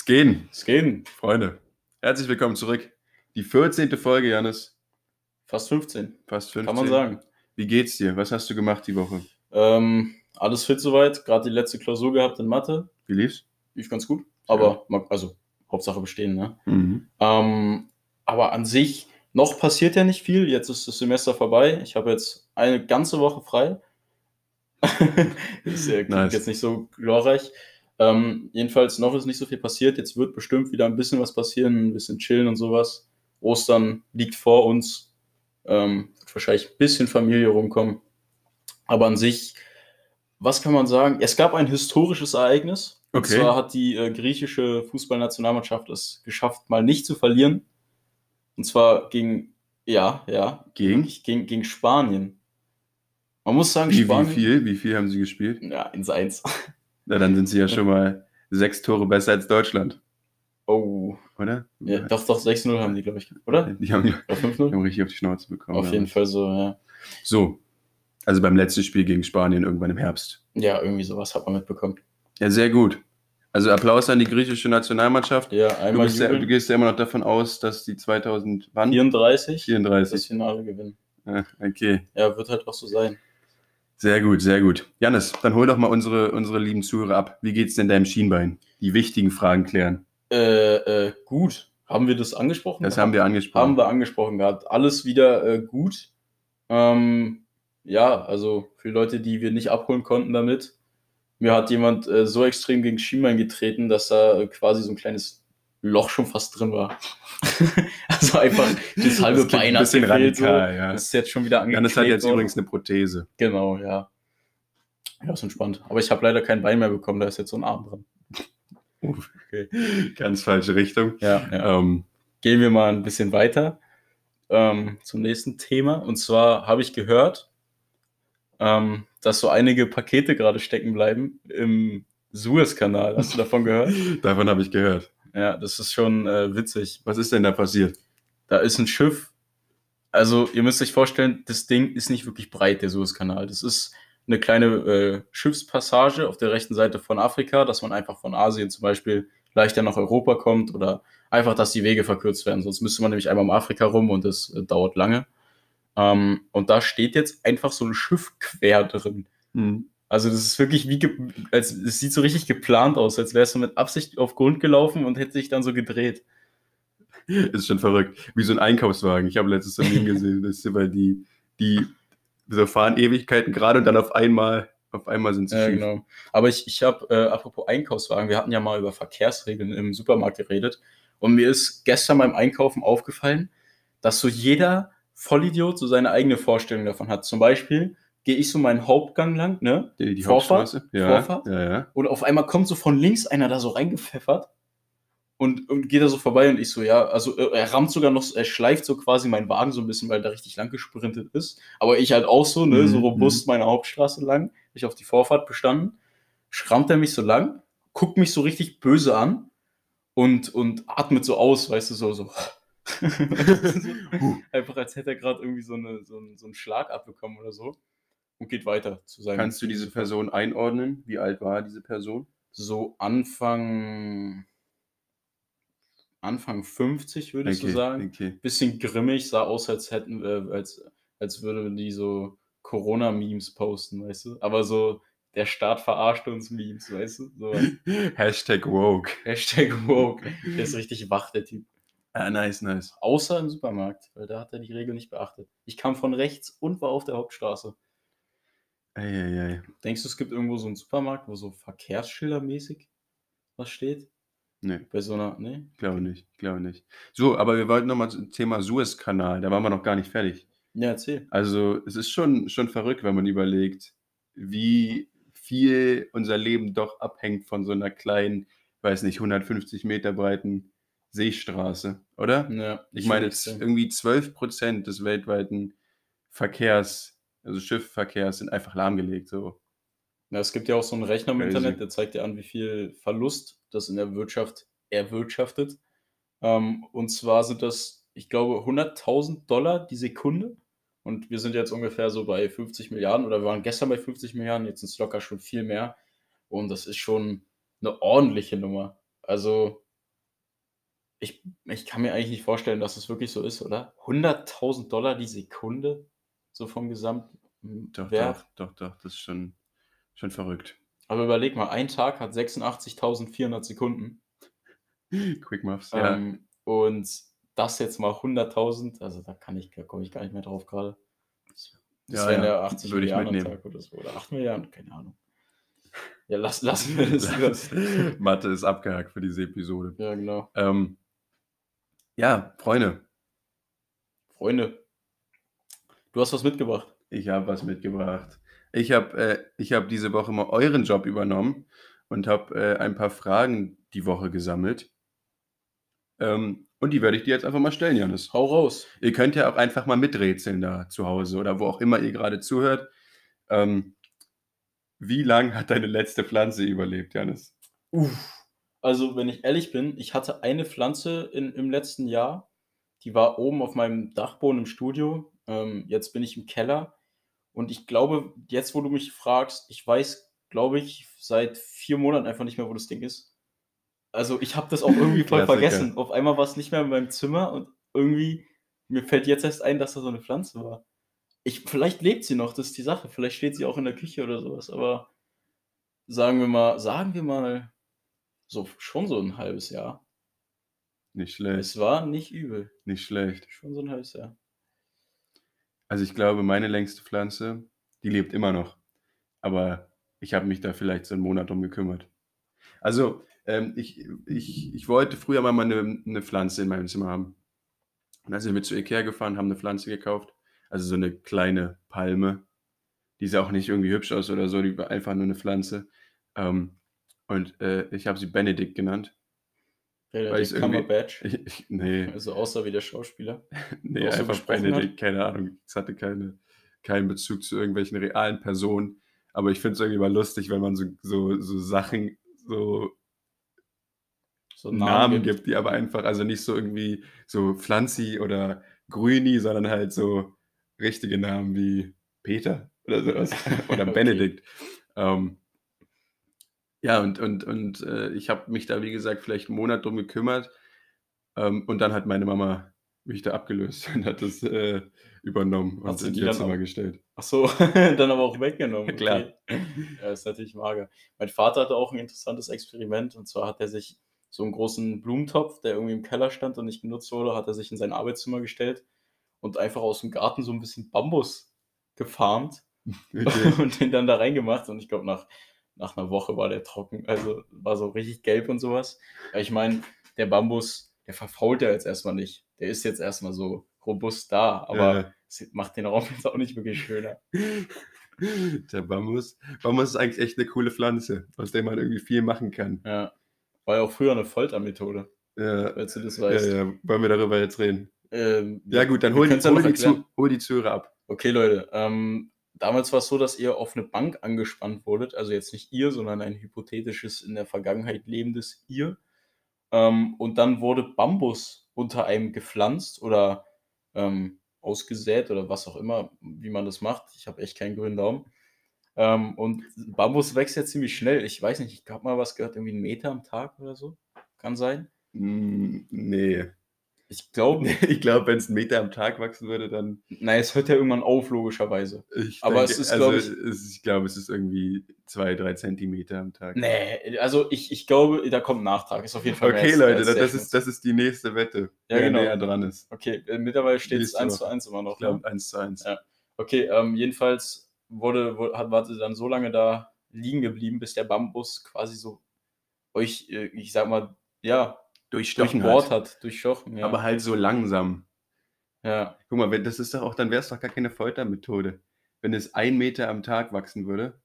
Es gehen. Freunde. Herzlich willkommen zurück. Die 14. Folge, Janis. Fast 15. Fast 15. Kann man sagen. Wie geht's dir? Was hast du gemacht die Woche? Ähm, alles fit soweit. Gerade die letzte Klausur gehabt in Mathe. Wie lief's? Lief ganz gut. Aber, ma- also, Hauptsache bestehen, ne? Mhm. Ähm, aber an sich, noch passiert ja nicht viel. Jetzt ist das Semester vorbei. Ich habe jetzt eine ganze Woche frei. das äh, klingt Nice. jetzt nicht so glorreich. Ähm, jedenfalls, noch ist nicht so viel passiert. Jetzt wird bestimmt wieder ein bisschen was passieren, ein bisschen chillen und sowas. Ostern liegt vor uns. Ähm, wird wahrscheinlich ein bisschen Familie rumkommen. Aber an sich, was kann man sagen? Es gab ein historisches Ereignis. Und Okay. zwar hat die äh, griechische Fußballnationalmannschaft es geschafft, mal nicht zu verlieren. Und zwar gegen, ja, ja, Gegen? gegen, gegen Spanien. Man muss sagen, Wie, wie Spanien. viel? Wie viel haben sie gespielt? Ja, ins Eins. Na, dann sind sie ja schon mal sechs Tore besser als Deutschland, Oh. oder? Ja, doch, doch, 6-0 haben die, glaube ich. Oder? Die haben, die Oder 5-0? haben richtig auf die Schnauze bekommen. Auf jeden Fall so, ja. So. Also beim letzten Spiel gegen Spanien irgendwann im Herbst. Ja, irgendwie sowas hat man mitbekommen. Ja, sehr gut. Also Applaus an die griechische Nationalmannschaft. Ja, Du, einmal bist ja, du gehst ja immer noch davon aus, dass die 2000 wann? 34 das 34. Finale gewinnen. Ah, okay. Ja, wird halt auch so sein. Sehr gut, sehr gut. Janis, dann hol doch mal unsere, unsere lieben Zuhörer ab. Wie geht's denn deinem Schienbein? Die wichtigen Fragen klären. Äh, äh, gut. Haben wir das angesprochen? Das haben wir angesprochen. Haben wir angesprochen gehabt. Alles wieder äh, gut. Ähm, ja, also für Leute, die wir nicht abholen konnten damit. Mir hat jemand äh, so extrem gegen Schienbein getreten, dass da äh, quasi so ein kleines Loch schon fast drin war. also einfach das halbe Das Bein ein hat bisschen gefehlt, radikal, so. ja. Das ist jetzt schon wieder Janis hat angeklebt jetzt übrigens eine Prothese. Genau, ja. Ja, ist entspannt. Aber ich habe leider kein Bein mehr bekommen, da ist jetzt so ein Arm dran. Okay. Ganz falsche Richtung. Ja, ja. Ähm, gehen wir mal ein bisschen weiter ähm, zum nächsten Thema. Und zwar habe ich gehört, ähm, dass so einige Pakete gerade stecken bleiben im Suezkanal. Hast du davon gehört? davon habe ich gehört. Ja, das ist schon äh, witzig. Was ist denn da passiert? Da ist ein Schiff. Also, ihr müsst euch vorstellen, das Ding ist nicht wirklich breit, der Suezkanal. Das ist eine kleine äh, Schiffspassage auf der rechten Seite von Afrika, dass man einfach von Asien zum Beispiel leichter nach Europa kommt oder einfach, dass die Wege verkürzt werden. Sonst müsste man nämlich einmal um Afrika rum und das äh, dauert lange. Ähm, und da steht jetzt einfach so ein Schiff quer drin. Hm. Also das ist wirklich wie, als es sieht so richtig geplant aus, als wärst du mit Absicht auf Grund gelaufen und hätte sich dann so gedreht. Ist schon verrückt. Wie so ein Einkaufswagen. Ich habe letztes Meme gesehen. Das ist immer die, die so fahren Ewigkeiten gerade und dann auf einmal, auf einmal sind sie Ja, schief. genau. Aber ich, ich habe, äh, apropos Einkaufswagen, wir hatten ja mal über Verkehrsregeln im Supermarkt geredet. Und mir ist gestern beim Einkaufen aufgefallen, dass so jeder Vollidiot so seine eigene Vorstellung davon hat. Zum Beispiel gehe ich so meinen Hauptgang lang, ne? Die, die Vorfahrt? Hauptstraße? Ja, Vorfahrt? ja, ja. Und auf einmal kommt so von links einer da so reingepfeffert und, und geht da so vorbei und ich so, ja, also äh, er rammt sogar noch, er schleift so quasi meinen Wagen so ein bisschen, weil der richtig lang gesprintet ist. Aber ich halt auch so, ne, so Mhm, robust meine Hauptstraße lang, ich auf die Vorfahrt bestanden, schrammt er mich so lang, guckt mich so richtig böse an und, und atmet so aus, weißt du, so, so. Einfach als hätte er gerade irgendwie so, eine, so, einen, so einen Schlag abbekommen oder so. Und geht weiter zu seinem. Kannst du diese Person einordnen? Wie alt war diese Person? so Anfang Anfang 50 würde ich so sagen. okay. Bisschen grimmig, sah aus, als hätten äh, als als würde die so Corona Memes posten, weißt du? Aber so der Staat verarscht uns Memes, weißt du? So Hashtag woke. Hashtag woke. Der ist richtig wach, der Typ. Ah, nice, nice. Außer im Supermarkt, weil da hat er die Regel nicht beachtet. Ich kam von rechts und war auf der Hauptstraße. Eieiei. Denkst du, es gibt irgendwo so einen Supermarkt, wo so Verkehrsschildermäßig was steht? Nee, Bei so einer, ne? glaube nicht. Glaube nicht. So, aber wir wollten nochmal zum Thema Suezkanal. Da waren wir noch gar nicht fertig. Ja, erzähl. Also, es ist schon, schon verrückt, wenn man überlegt, wie viel unser Leben doch abhängt von so einer kleinen, weiß nicht, 150 Meter breiten Seestraße, oder? Ja, Ich meine, irgendwie 12 Prozent des weltweiten Verkehrs, also Schiffverkehrs, sind einfach lahmgelegt. So. Ja, es gibt ja auch so einen Rechner im Crazy. Internet, der zeigt dir an, wie viel Verlust das in der Wirtschaft erwirtschaftet. Ähm, und zwar sind das, ich glaube, 100.000 Dollar die Sekunde. Und wir sind jetzt ungefähr so bei 50 Milliarden oder wir waren gestern bei 50 Milliarden, jetzt sind es locker schon viel mehr. Und das ist schon eine ordentliche Nummer. Also Ich, ich kann mir eigentlich nicht vorstellen, dass es wirklich so ist, oder? 100.000 Dollar die Sekunde, so vom Gesamtwert. Doch, doch, doch, doch, das ist schon, schon verrückt. Aber überleg mal, ein Tag hat 86.400 Sekunden. Quick Muffs, Ähm, ja. und das jetzt mal 100.000, also da kann ich, da komme ich gar nicht mehr drauf gerade. Das, Ja, wären ja, ja 80 würde ich Milliarden mitnehmen. Tag oder so. Oder 8 Milliarden, keine Ahnung. Ja, lass, lassen wir das. Das- Mathe ist abgehakt für diese Episode. Ja, genau. Ähm, ja, Freunde, Freunde, du hast was mitgebracht. Ich habe was mitgebracht. Ich habe äh, ich hab diese Woche mal euren Job übernommen und habe äh, ein paar Fragen die Woche gesammelt. Ähm, und die werde ich dir jetzt einfach mal stellen, Janis. Hau raus. Ihr könnt ja auch einfach mal miträtseln da zu Hause oder wo auch immer ihr gerade zuhört. Ähm, wie lang hat deine letzte Pflanze überlebt, Janis? Uff. Also, wenn ich ehrlich bin, ich hatte eine Pflanze in, im letzten Jahr, die war oben auf meinem Dachboden im Studio. Ähm, jetzt bin ich im Keller. Und ich glaube, jetzt, wo du mich fragst, ich weiß, glaube ich, seit vier Monaten einfach nicht mehr, wo das Ding ist. Also, ich habe das auch irgendwie voll vergessen. Auf einmal war es nicht mehr in meinem Zimmer und irgendwie, mir fällt jetzt erst ein, dass da so eine Pflanze war. Ich, vielleicht lebt sie noch, das ist die Sache. Vielleicht steht sie auch in der Küche oder sowas. Aber sagen wir mal, sagen wir mal, so schon so ein halbes Jahr. Nicht schlecht, Es war nicht übel. nicht schlecht. Schon so ein halbes Jahr. Also ich glaube, meine längste Pflanze, die lebt immer noch. Aber ich habe mich da vielleicht so einen Monat drum gekümmert. Also ähm, ich, ich, ich wollte früher mal eine, eine Pflanze in meinem Zimmer haben. Und dann sind wir zu Ikea gefahren, haben eine Pflanze gekauft. Also so eine kleine Palme. Die sah auch nicht irgendwie hübsch aus oder so, die war einfach nur eine Pflanze. Ähm, und äh, ich habe sie Benedikt genannt. Irgendwie- Cumberbatch. Ich, ich, nee, Also außer wie der Schauspieler. Nee, so einfach Benedikt, keine Ahnung. Es hatte keine, keinen Bezug zu irgendwelchen realen Personen. Aber ich finde es irgendwie mal lustig, wenn man so, so, so Sachen, so So Namen, gibt. die aber einfach, also nicht so irgendwie so Pflanzi oder Grüni, sondern halt so richtige Namen wie Peter oder sowas. oder Okay. Benedikt. Ja, und, und, und äh, ich habe mich da, wie gesagt, vielleicht einen Monat drum gekümmert. Ähm, und dann hat meine Mama mich da abgelöst und hat das äh, übernommen Hat und sie in ihr dann Zimmer auch- gestellt. Ach so, dann aber auch weggenommen. Klar. Okay. Ja, ist natürlich mager. Mein Vater hatte auch ein interessantes Experiment und zwar hat er sich so einen großen Blumentopf, der irgendwie im Keller stand und nicht genutzt wurde, hat er sich in sein Arbeitszimmer gestellt und einfach aus dem Garten so ein bisschen Bambus gefarmt Okay. und den dann da reingemacht und ich glaube nach, nach einer Woche war der trocken, also war so richtig gelb und sowas. Ja, ich meine, der Bambus, der verfault ja jetzt erstmal nicht. Der ist jetzt erstmal so robust da, aber Ja. es macht den Raum jetzt auch nicht wirklich schöner. Der Bambus. Bambus ist eigentlich echt eine coole Pflanze, aus der man irgendwie viel machen kann. Ja. War ja auch früher eine Foltermethode, Ja, falls du das ja, weißt. ja. Wollen wir darüber jetzt reden? Ähm, Ja, gut, dann wir hol die, ja hol, die hol die Zuhörer ab. Okay, Leute, ähm, damals war es so, dass ihr auf eine Bank angespannt wurdet, also jetzt nicht ihr, sondern ein hypothetisches, in der Vergangenheit lebendes ihr. Ähm, und dann wurde Bambus unter einem gepflanzt oder ähm, ausgesät oder was auch immer, wie man das macht. Ich habe echt keinen grünen Daumen. Ähm, und Bambus wächst ja ziemlich schnell. Ich weiß nicht, ich habe mal was gehört, irgendwie einen Meter am Tag oder so. Kann sein. Mm, nee. Ich glaube, Ich glaube, wenn es einen Meter am Tag wachsen würde, dann. Nein, es hört ja irgendwann auf, logischerweise. Ich Aber es ist, also, glaub ich- ist- ich glaube, es ist irgendwie zwei, drei Zentimeter am Tag. Nee, also ich, ich glaube, da kommt ein Nachtrag. Ist auf jeden Fall Okay, Leute, das, das, ist, das ist die nächste Wette. Ja, wer genau. näher dran ist. Okay, äh, mittlerweile steht es Nächste 1 zu Woche. 1 immer noch. Ich glaube, Ne? 1 zu 1. Ja. Okay, ähm, jedenfalls wurde, wurde, hat, war sie dann so lange da liegen geblieben, bis der Bambus quasi so euch, äh, ich sag mal, ja, Durchstochen hat. hat, durchstochen. Ja. Aber halt so langsam. ja. Guck mal, wenn, das ist doch auch, dann wäre es doch gar keine Foltermethode. Wenn es ein Meter am Tag wachsen würde,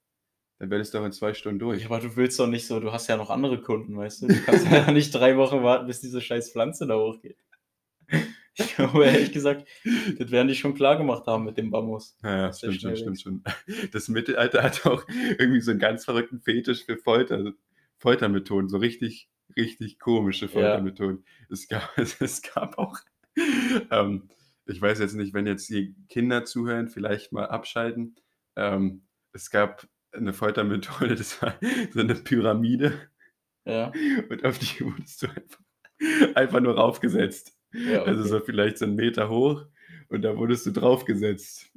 dann wäre es doch in zwei Stunden durch. ja, aber du willst doch nicht so, du hast ja noch andere Kunden, weißt du? Du kannst ja nicht drei Wochen warten, bis diese scheiß Pflanze da hochgeht. Ich glaube, ehrlich gesagt, das werden die schon klar gemacht haben mit dem Bambus. Ja, ja, stimmt schon, schnell stimmt schon. Das Mittelalter hat auch irgendwie so einen ganz verrückten Fetisch für Folter, Foltermethoden, so richtig, richtig komische Foltermethoden. Es, gab, es gab auch, ähm, ich weiß jetzt nicht, wenn jetzt die Kinder zuhören, vielleicht mal abschalten. Ähm, es gab eine Foltermethode, das war so eine Pyramide Ja. und auf die wurdest du einfach einfach nur raufgesetzt. Ja, Also okay. so vielleicht so 'n Meter hoch und da wurdest du draufgesetzt.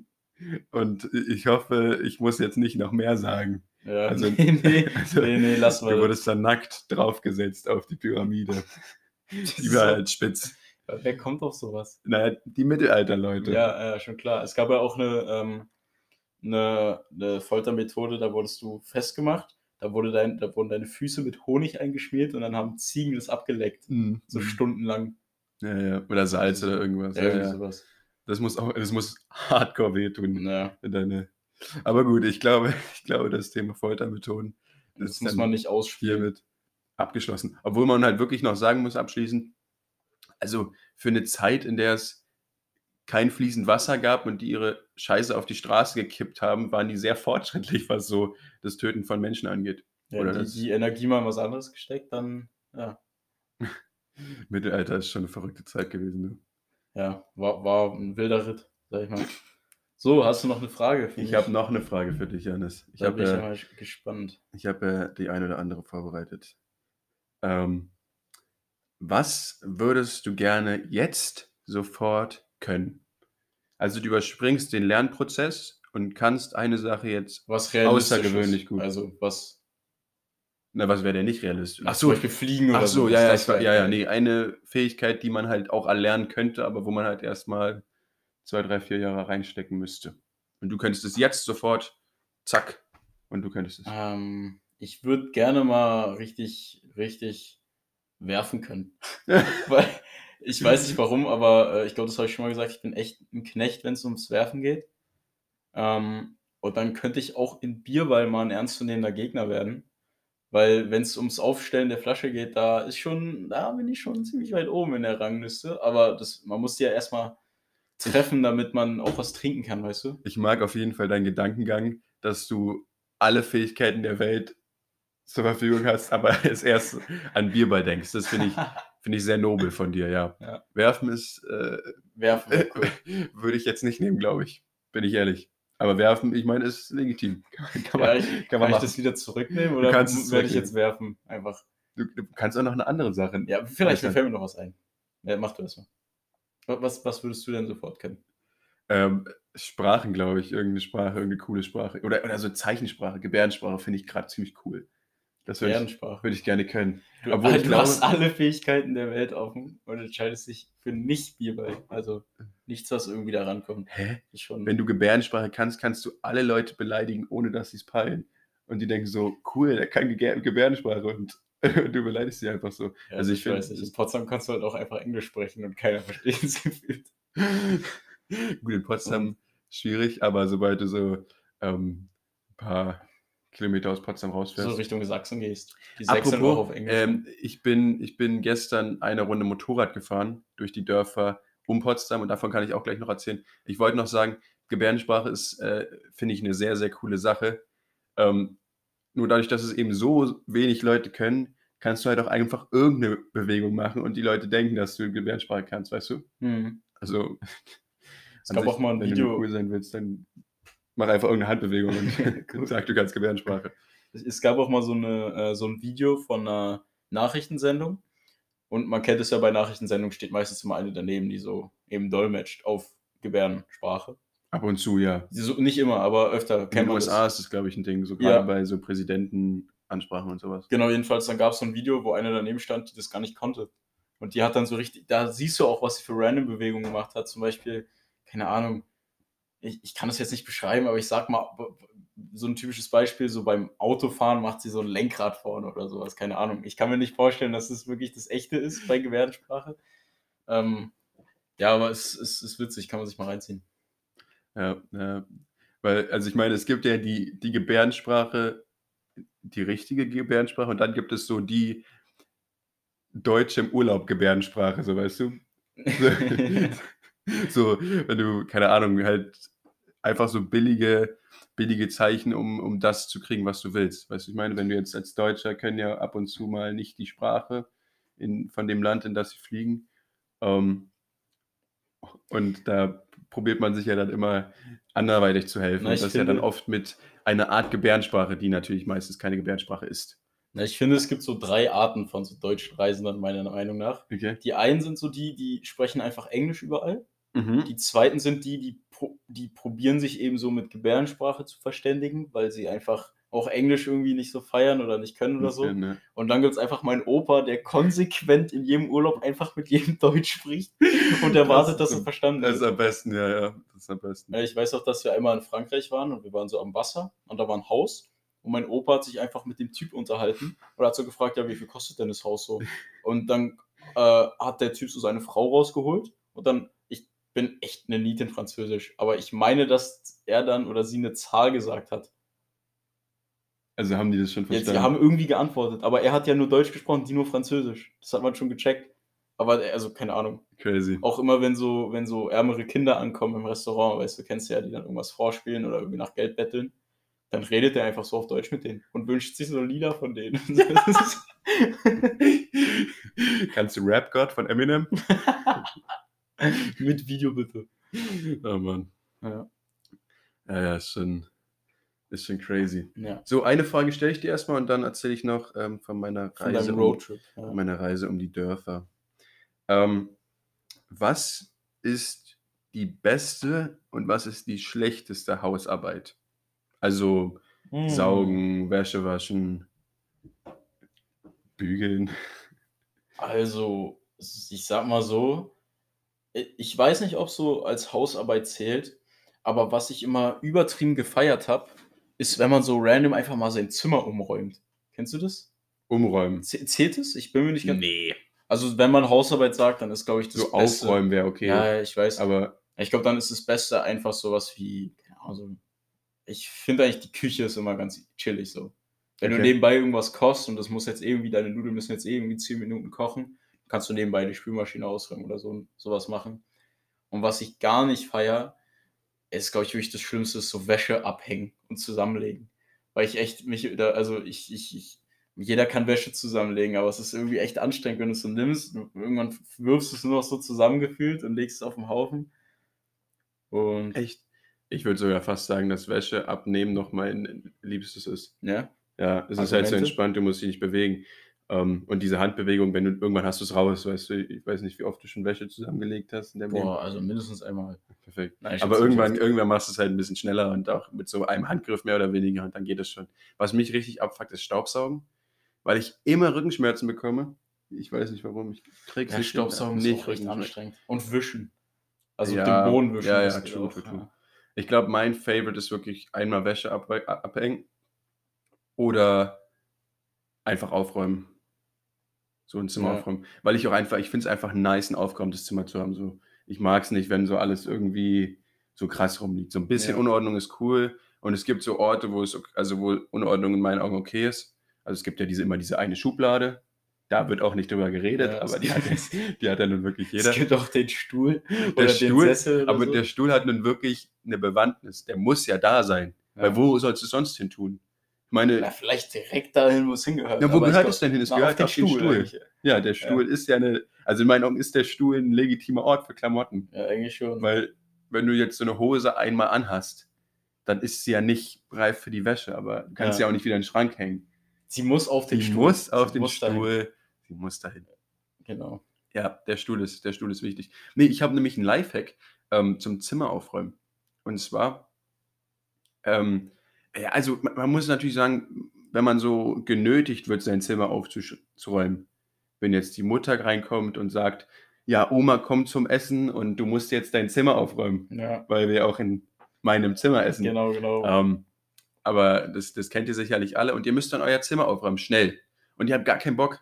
Und ich hoffe, ich muss jetzt nicht noch mehr sagen. Ja, Also ne, ne, also, ne, ne, lass du mal. wurdest dann nackt draufgesetzt auf die Pyramide. Die war halt spitz. Wer kommt auf so was? Na ja, die Mittelalterleute. Ja, ja, schon klar. Es gab ja auch 'ne, ähm 'ne 'ne Foltermethode, da wurdest du festgemacht. Da wurde dein da wurden deine Füße mit Honig eingeschmiert und dann haben Ziegen das abgeleckt, Mhm, so mhm. stundenlang. Ja, ja. Oder Salz oder irgendwas. Ja, Ja, irgendwie ja. so was. Das muss auch das muss hardcore wehtun, Ja. wenn deine aber gut, ich glaube ich glaube, das Thema Foltermethoden Das ist muss man nicht ausspielen. hiermit abgeschlossen. Obwohl man halt wirklich noch sagen muss abschließend, also für 'ne Zeit, in der es kein fließend Wasser gab und die ihre Scheiße auf die Straße gekippt haben, waren die sehr fortschrittlich, was so das Töten von Menschen angeht. Ja, Oder die das die Energie mal in was anderes gesteckt, dann ja. Mittelalter ist schon 'ne verrückte Zeit gewesen, ne? Ja, war war 'n wilder Ritt, sage ich mal. So, hast du noch 'ne Frage für Ich mich? habe noch 'ne Frage für dich, Jannis. Ich Da habe bin ich ja äh mal gespannt. ich habe, äh, die eine oder andere vorbereitet. Ähm, was würdest du gerne jetzt sofort können? Also, du überspringst den Lernprozess und kannst eine Sache jetzt Was außergewöhnlich gut. Also, was Na, was wäre denn nicht realistisch? Ach so, Beispiel fliegen ach oder so, so, ja, ja, ich ja, ja, geil. ne, eine Fähigkeit, die man halt auch erlernen könnte, aber wo man halt erst 2, 3, 4 Jahre reinstecken müsste. Und du könntest es jetzt sofort, zack, und du könntest es. Ähm, ich würde gerne mal richtig richtig werfen können. Weil ich weiß nicht warum, aber, äh, ich glaube, das habe ich schon mal gesagt, ich bin echt 'n Knecht, wenn's ums Werfen geht. Ähm, und dann könnte ich auch in Bierball mal 'n ernstzunehmender Gegner werden. Weil wenn's ums Aufstellen der Flasche geht, da ist schon da bin ich schon ziemlich weit oben in der Rangliste. Aber das man muss ja erst mal treffen, damit man auch was trinken kann, weißt du? Ich mag auf jeden Fall deinen Gedankengang, dass du alle Fähigkeiten der Welt zur Verfügung hast, aber es erst an Bierball denkst. Das finde ich finde ich sehr nobel von dir, ja. Ja. Werfen ist, äh Werfen cool. würde ich jetzt nicht nehmen, glaube ich. Bin ich ehrlich. Aber werfen, ich meine, ist legitim. Kann Ja, man ich kann kann man ich das wieder zurücknehmen oder werde ich jetzt werfen? Einfach. Du du kannst auch noch 'ne andere Sache Ja, vielleicht fällt mir noch was ein. Ja, mach du erst mal. Wa was was würdest du denn sofort können? Ähm, Sprachen, glaube ich, irgend 'ne Sprache, irgend 'ne coole Sprache. Oder oder so Zeichensprache, Gebärdensprache finde ich grad ziemlich cool. Das würde ich Gebärdensprache. würde ich gerne können. Du Obwohl ah, ich du glaube hast alle Fähigkeiten der Welt offen und entscheidest dich für nicht Bierball. Also, nichts, was irgendwie da rankommt. Hä? Schon Wenn du Gebärdensprache kannst, kannst du alle Leute beleidigen, ohne dass sie's peilen. Und die denken so: „Cool, der kann Gegär Gebärdensprache“ und du beleidigst sie einfach so. Ja, Also, ich ich finde, weiß nicht. In Potsdam kannst du halt auch einfach Englisch sprechen und keiner versteht es gefühlt. Gut, in Potsdam schwierig, aber sobald du so, ähm, paar Kilometer aus Potsdam so rausfährst Richtung Sachsen gehst. Die Sächseln auch Apropos, auf Englisch. ähm, ich bin ich bin gestern eine Runde Motorrad gefahren durch die Dörfer um Potsdam und davon kann ich auch gleich noch erzählen. Ich wollte noch sagen, Gebärdensprache ist, äh, finde ich, 'ne sehr, sehr coole Sache. Ähm, nur dadurch, dass es eben so wenig Leute können, kannst du halt auch einfach irgend 'ne Bewegung machen und die Leute denken, dass du Gebärdensprache kannst, weißt du? Mhm. Also, Es gab sich, auch mal 'n wenn du Video cool sein willst, dann mach einfach irgend 'ne Handbewegung und Gut. sag, du kannst Gebärdensprache. Es gab auch mal so 'ne äh, so 'n Video von 'ner Nachrichtensendung. Und man kennt es ja bei Nachrichtensendungen steht meistens immer eine daneben, die so eben dolmetscht auf Gebärdensprache. Ab und zu, ja. So nicht immer, aber öfter In den USA das. ist das, glaube ich, 'n Ding, so Ja. grade bei so Präsidentenansprachen und so was. Genau, jedenfalls, dann gab's so 'n Video, wo eine daneben stand, die das gar nicht konnte. Und die hat dann so richtig da siehst du auch, was sie für random Bewegungen gemacht hat. Zum Beispiel, keine Ahnung, ich ich kann das jetzt nicht beschreiben, aber ich sage mal, so 'n typisches Beispiel, so beim Autofahren macht sie so 'n Lenkrad vorne oder so was, keine Ahnung. Ich kann mir nicht vorstellen, dass das wirklich das Echte ist bei Gebärdensprache. Ähm, ja, aber es es ist witzig, kann man sich mal reinziehen. Ja, ja. Weil also, ich meine, es gibt ja die die Gebärdensprache die richtige Gebärdensprache und dann gibt es so die Deutsche im Urlaub Gebärdensprache, so, weißt du? So, wenn du, keine Ahnung, halt einfach so billige billige Zeichen, um um das zu kriegen, was du willst. Weißt du, ich meine, wenn du jetzt als Deutscher können ja ab und zu mal nicht die Sprache in von dem Land, in das sie fliegen. Ähm, und da probiert man sich ja dann immer anderweitig zu helfen. Na, Und das ist ja dann oft mit einer Art Gebärdensprache, die natürlich meistens keine Gebärdensprache ist. Na, ich finde, es gibt so drei Arten von so deutschen Reisenden, meiner Meinung nach. Okay. Die einen sind so die, die sprechen einfach Englisch überall. Mhm. Die zweiten sind die, die, pro die probieren sich eben so mit Gebärdensprache zu verständigen, weil sie einfach auch Englisch irgendwie nicht so feiern oder nicht können oder so. Ja, ne. Und dann gibt es einfach meinen Opa, der konsequent in jedem Urlaub einfach mit jedem Deutsch spricht und erwartet, dass er verstanden Das ist am besten, ja, ja. Das ist am besten. Ja, Ich weiß auch, dass wir einmal in Frankreich waren und wir waren so am Wasser und da war ein Haus und mein Opa hat sich einfach mit dem Typ unterhalten und hat so gefragt, ja, wie viel kostet denn das Haus so? Und dann äh, hat der Typ so seine Frau rausgeholt und dann, ich bin echt eine Niete in Französisch, aber ich meine, dass er dann oder sie eine Zahl gesagt hat. Also haben die das schon Jetzt, verstanden? sie haben irgendwie geantwortet, aber er hat ja nur Deutsch gesprochen, die nur Französisch. Das hat man schon gecheckt. Aber also keine Ahnung. Crazy. Auch immer, wenn so, wenn so ärmere Kinder ankommen im Restaurant, weißt du, kennst du ja, die dann irgendwas vorspielen oder irgendwie nach Geld betteln, dann redet er einfach so auf Deutsch mit denen und wünscht sich so Lieder von denen. Kannst du Rap God von Eminem? mit Video bitte. Oh Mann. Ja. Ja, ja, ist schon, ist schon crazy. ja. So, eine Frage stelle ich dir erstmal und dann erzähle ich noch ähm, von meiner Von Reise um, Roadtrip. Ja. meiner Reise um die Dörfer. Ähm, was ist die beste und was ist die schlechteste Hausarbeit? Also Hm. saugen, Wäsche waschen, bügeln. Also, ich sag mal so, ich weiß nicht, ob so als Hausarbeit zählt, aber was ich immer übertrieben gefeiert habe, ist, wenn man so random einfach mal sein Zimmer umräumt. Kennst du das? Umräumen. Z- Zählt es? Ich bin mir nicht ganz. Nee. Also, wenn man Hausarbeit sagt, dann ist, glaube ich, das So Beste. aufräumen wäre okay. Ja, ich weiß. Aber Ich glaube, dann ist das Beste einfach sowas wie, keine Ahnung, so, ich finde eigentlich, die Küche ist immer ganz chillig so. Wenn du Okay. nebenbei irgendwas kochst und das muss jetzt irgendwie, deine Nudeln müssen jetzt irgendwie 10 Minuten kochen, kannst du nebenbei die Spülmaschine ausräumen oder so sowas machen. Und was ich gar nicht feier, ist, glaube ich, wirklich das Schlimmste, ist so Wäsche abhängen und zusammenlegen. Weil ich echt mich, da, also ich, ich, ich, jeder kann Wäsche zusammenlegen, aber es ist irgendwie echt anstrengend, wenn du es so nimmst. Irgendwann wirfst du es nur noch so zusammengefühlt und legst es auf den Haufen. Und echt, ich würde sogar fast sagen, dass Wäsche abnehmen noch mein Liebstes ist. ja, Ja, es ist halt so Argumente? entspannt, du musst dich nicht bewegen. Ähm, und diese Handbewegung, wenn du irgendwann hast du es raus, weißt du, ich weiß nicht, wie oft du schon Wäsche zusammengelegt hast boah, also mindestens einmal. Leben. Perfekt. Nein, Aber irgendwann, irgendwann machst du es halt ein bisschen schneller und auch mit so einem Handgriff mehr oder weniger und dann geht es schon. Was mich richtig abfuckt, ist Staubsaugen, weil ich immer Rückenschmerzen bekomme. Ich weiß nicht warum. Ich krieg Ja, nicht. Staubsaugen ist Nicht Rückenschmerzen. anstrengend. Und wischen. Also Ja, den Boden wischen. ja, ja, true, true, true. Ich glaube, mein Favorite ist wirklich einmal Wäsche ab, abhängen oder einfach aufräumen. So ein Zimmer Ja. aufräumen. Weil ich auch einfach, ich finde es einfach nice, ein aufgeräumtes Zimmer zu haben. So, ich mag es nicht, wenn so alles irgendwie so krass rumliegt. So ein bisschen Ja. Unordnung ist cool. Und es gibt so Orte, wo es, also wo Unordnung in meinen Augen okay ist. Also es gibt ja diese immer diese eine Schublade. Da wird auch nicht drüber geredet, Ja, aber die hat, die hat ja nun wirklich jeder. Es gibt auch den Stuhl Der oder Stuhl, den Sessel. Oder aber so. der Stuhl hat nun wirklich eine Bewandtnis. Der muss ja da sein. Ja. Weil wo sollst du es sonst hin tun? Meine, Na, vielleicht direkt dahin, wo es hingehört. ja, wo gehört glaub- es denn hin? Es na, gehört auf den Stuhl. eigentlich. Ja, der Stuhl ist ja eine, also in meinen Augen ist der Stuhl ein legitimer Ort für Klamotten. Ja, eigentlich schon. Weil, wenn du jetzt so eine Hose einmal anhast, dann ist sie ja nicht reif für die Wäsche, aber du kannst Ja. ja auch nicht wieder in den Schrank hängen. Sie muss auf den Die Stuhl. muss auf Sie den muss dahin. Stuhl. Sie muss dahin. Genau. Ja, der Stuhl ist, der Stuhl ist wichtig. Nee, ich habe nämlich einen Lifehack ähm, zum Zimmer aufräumen. Und zwar, ähm, ja, also man, man muss natürlich sagen, wenn man so genötigt wird, sein Zimmer aufzuräumen, wenn jetzt die Mutter reinkommt und sagt, ja, Oma kommt zum Essen und du musst jetzt dein Zimmer aufräumen, Ja, weil wir auch in meinem Zimmer essen. genau, genau. Ähm, aber das, das kennt ihr sicherlich alle. Und ihr müsst dann euer Zimmer aufräumen, schnell. Und ihr habt gar keinen Bock.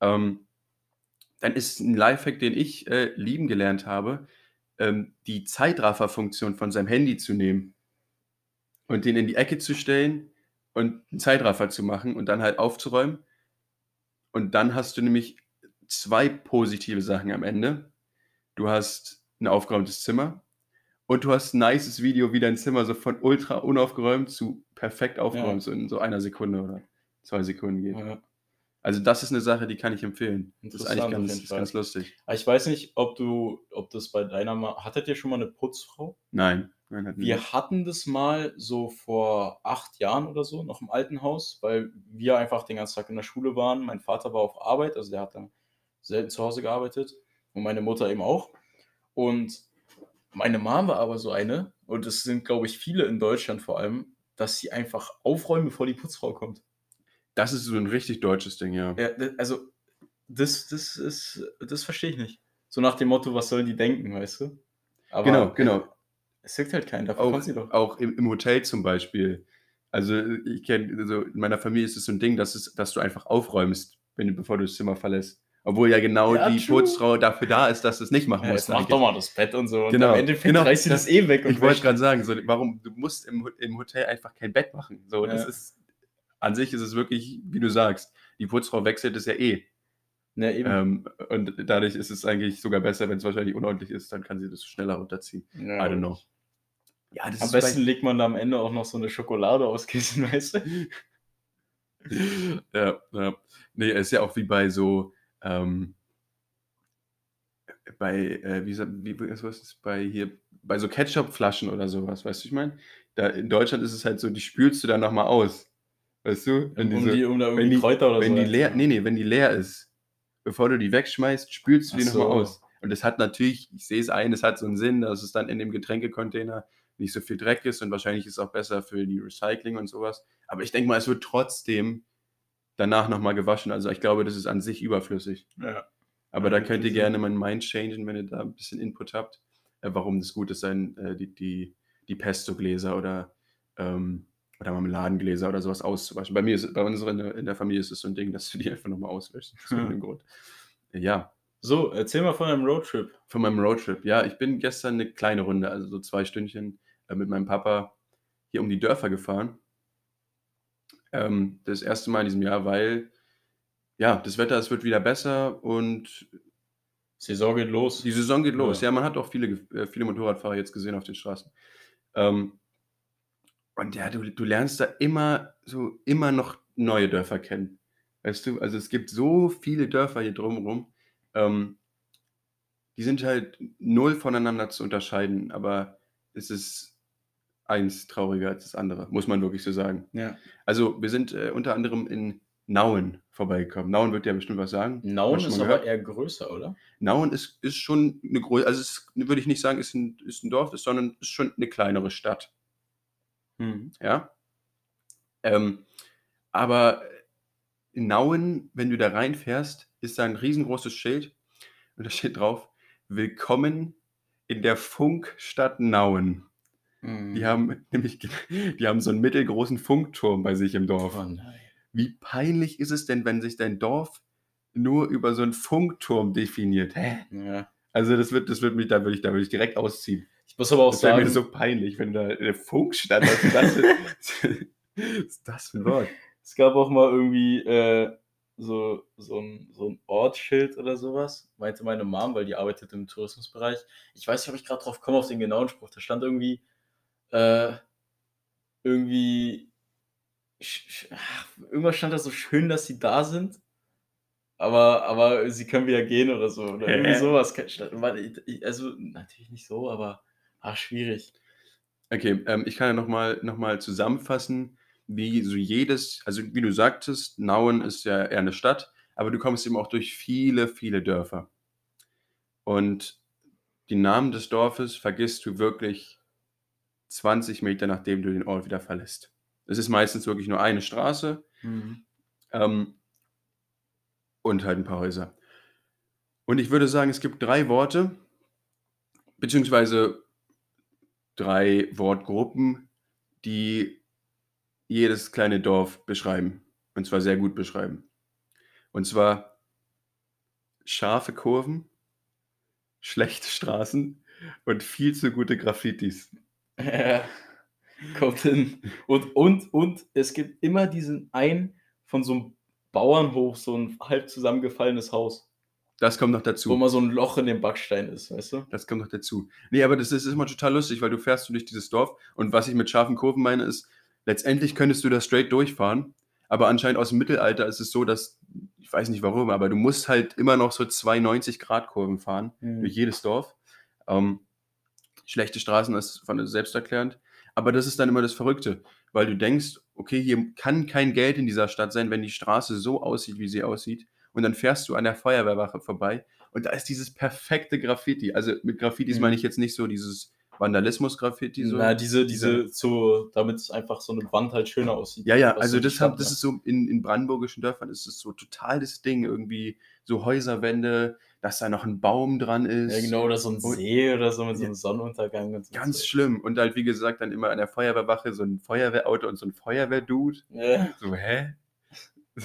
Ähm, dann ist ein Lifehack, den ich äh, lieben gelernt habe, ähm, die Zeitraffer-Funktion von seinem Handy zu nehmen und den in die Ecke zu stellen und einen Zeitraffer zu machen und dann halt aufzuräumen. Und dann hast du nämlich zwei positive Sachen am Ende. Du hast ein aufgeräumtes Zimmer und du hast ein nices Video, wie dein Zimmer so von ultra unaufgeräumt zu perfekt aufgeräumt, so in so einer Sekunde oder zwei Sekunden geht. Ja. Also das ist eine Sache, die kann ich empfehlen. Das ist eigentlich ganz, ist ganz lustig. Ich weiß nicht, ob du, ob das bei deiner Ma Hattet ihr schon mal eine Putzfrau? Nein. Nein, hatten wir nicht. hatten das mal so vor acht Jahren oder so, noch im alten Haus, weil wir einfach den ganzen Tag in der Schule waren. Mein Vater war auf Arbeit, also der hat dann selten zu Hause gearbeitet und meine Mutter eben auch. Und meine Mom war aber so eine, und es sind, glaube ich, viele in Deutschland vor allem, dass sie einfach aufräumen, bevor die Putzfrau kommt. Das ist so ein richtig deutsches Ding, ja. Ja, also, das, das ist, das verstehe ich nicht. So nach dem Motto, was sollen die denken, weißt du? Aber Genau, genau. Es juckt halt keinen, dafür Auch, kommt sie doch. auch im, im Hotel zum Beispiel. Also ich kenne, also in meiner Familie ist es so ein Ding, dass, es, dass du einfach aufräumst, wenn bevor du das Zimmer verlässt. Obwohl ja genau Ja, die. Putzfrau dafür da ist, dass du es nicht machen Ja, musst. mach doch mal das Bett und so. Und Genau, am Endeffekt genau, reißt sie das, das- eh weg. Und Ich wollte gerade sagen, so, warum, du musst im, im Hotel einfach kein Bett machen. So, das Ja. ist, an sich ist es wirklich, wie du sagst, die Putzfrau wechselt es ja eh. Ja, eben. Ähm, und dadurch ist es eigentlich sogar besser, wenn es wahrscheinlich unordentlich ist, dann kann sie das schneller runterziehen. ja. I don't know. Ja, das Am besten legt man da am Ende auch noch so eine Schokolade auskissen, weißt du? ja, ja. Nee, ist ja auch wie bei so, ähm, bei, äh, wie, wie was ist bei hier, bei so Ketchupflaschen oder sowas, weißt du, ich meine? Da in Deutschland ist es halt so, die spülst du dann nochmal aus. Weißt du? Wenn um, die so- die, um da wenn irgendwie die- Kräuter oder wenn so. die leer, nee, nee, wenn die leer ist, bevor du die wegschmeißt, spülst du die Ach nochmal so. aus. Und das hat natürlich, ich sehe es ein, es hat so einen Sinn, dass es dann in dem Getränkecontainer nicht so viel Dreck ist und wahrscheinlich ist es auch besser für die Recycling und sowas. Aber ich denke mal, es wird trotzdem danach nochmal gewaschen. Also ich glaube, das ist an sich überflüssig. Ja. Aber Ja, da könnt ihr gerne meinen Mind changen, wenn ihr da ein bisschen Input habt, äh, warum das gut ist, sein, äh, die, die, die Pesto-Gläser oder, ähm, oder Marmeladengläser oder sowas auszuwaschen. Bei mir ist bei uns in der, in der Familie ist es so ein Ding, dass du die einfach nochmal auswäschst. Aus Hm. irgendeinem Grund. Ja, So, erzähl mal von deinem Roadtrip. von meinem Roadtrip. Ja, ich bin gestern eine kleine Runde, also so zwei Stündchen äh, mit meinem Papa hier um die Dörfer gefahren. Ähm, das erste Mal in diesem Jahr, weil ja, das Wetter, es wird wieder besser und Saison geht los. Die Saison geht los. Ja. Ja, man hat auch viele, äh, viele Motorradfahrer jetzt gesehen auf den Straßen. Ähm, und ja, du, du lernst da immer so immer noch neue Dörfer kennen. Weißt du, also es gibt so viele Dörfer hier drumherum. Ähm, die sind halt null voneinander zu unterscheiden, aber es ist eins trauriger als das andere, muss man wirklich so sagen. Ja. Also wir sind äh, unter anderem in Nauen vorbeigekommen. Nauen wird ja bestimmt was sagen. Nauen ist aber eher größer, oder? Nauen ist, ist schon eine große, also es ist, würde ich nicht sagen, ist ein, ist ein Dorf, ist, sondern ist schon eine kleinere Stadt. Mhm. Ja. Ähm, aber in Nauen, wenn du da reinfährst, ist da ein riesengroßes Schild und da steht drauf: Willkommen in der Funkstadt Nauen. Mhm. Die haben nämlich, die haben so einen mittelgroßen Funkturm bei sich im Dorf. Oh nein. Wie peinlich ist es denn, wenn sich dein Dorf nur über so einen Funkturm definiert? Hä? Ja. Also das wird, das wird mich, da würde ich, da würde ich direkt ausziehen. Muss aber auch Das wäre sagen, mir so peinlich, wenn da eine das, für- was ist das für ein Wort? es gab auch mal irgendwie äh, so, so, ein, so ein Ortsschild oder sowas, meinte meine Mom, weil die arbeitet im Tourismusbereich. Ich weiß nicht, ob ich gerade drauf komme, auf den genauen Spruch. Da stand irgendwie, äh, irgendwie, ach, irgendwas stand da so schön, dass sie da sind. Aber, aber sie können wieder gehen oder so. Oder irgendwie sowas. stand- Also, natürlich nicht so, aber ach, schwierig. Okay, ähm, ich kann ja nochmal noch mal zusammenfassen, wie so jedes, also wie du sagtest, Nauen ist ja eher eine Stadt, aber du kommst eben auch durch viele, viele Dörfer. Und die Namen des Dorfes vergisst du wirklich 20 Meter, nachdem du den Ort wieder verlässt. Es ist meistens wirklich nur eine Straße ähm, und halt ein paar Häuser. Und ich würde sagen, es gibt drei Worte, beziehungsweise drei Wortgruppen, die jedes kleine Dorf beschreiben. Und zwar sehr gut beschreiben. Und zwar scharfe Kurven, schlechte Straßen und viel zu gute Graffitis. Ja, kommt hin. Und, und, und es gibt immer diesen einen von so einem Bauernhof, so ein halb zusammengefallenes Haus, Das kommt noch wo dazu. mal so ein Loch in dem Backstein ist, weißt du? Das kommt noch dazu. Nee, aber das ist immer total lustig, weil du fährst du durch dieses Dorf und was ich mit scharfen Kurven meine, ist, letztendlich könntest du da straight durchfahren, aber anscheinend aus dem Mittelalter ist es so, dass, ich weiß nicht warum, aber du musst halt immer noch so 290 Grad Kurven fahren durch jedes Dorf. Ähm, schlechte Straßen ist von selbsterklärend. Aber das ist dann immer das Verrückte, weil du denkst, okay, hier kann kein Geld in dieser Stadt sein, wenn die Straße so aussieht, wie sie aussieht. Und dann fährst du an der Feuerwehrwache vorbei und da ist dieses perfekte Graffiti. Also mit Graffitis Mhm. meine ich jetzt nicht so dieses Vandalismus-Graffiti. So. Na, diese, diese, so, damit es einfach so eine Wand halt schöner aussieht. Ja, ja, also so das, hab, das macht. ist so in, in brandenburgischen Dörfern ist es so total das Ding, irgendwie so Häuserwände, dass da noch ein Baum dran ist. Ja, genau, oder so ein See oder so mit so Ja. einem Sonnenuntergang und so. Ganz schlimm. Und halt, wie gesagt, dann immer an der Feuerwehrwache so ein Feuerwehrauto und so ein Feuerwehrdude. Ja, So, hä?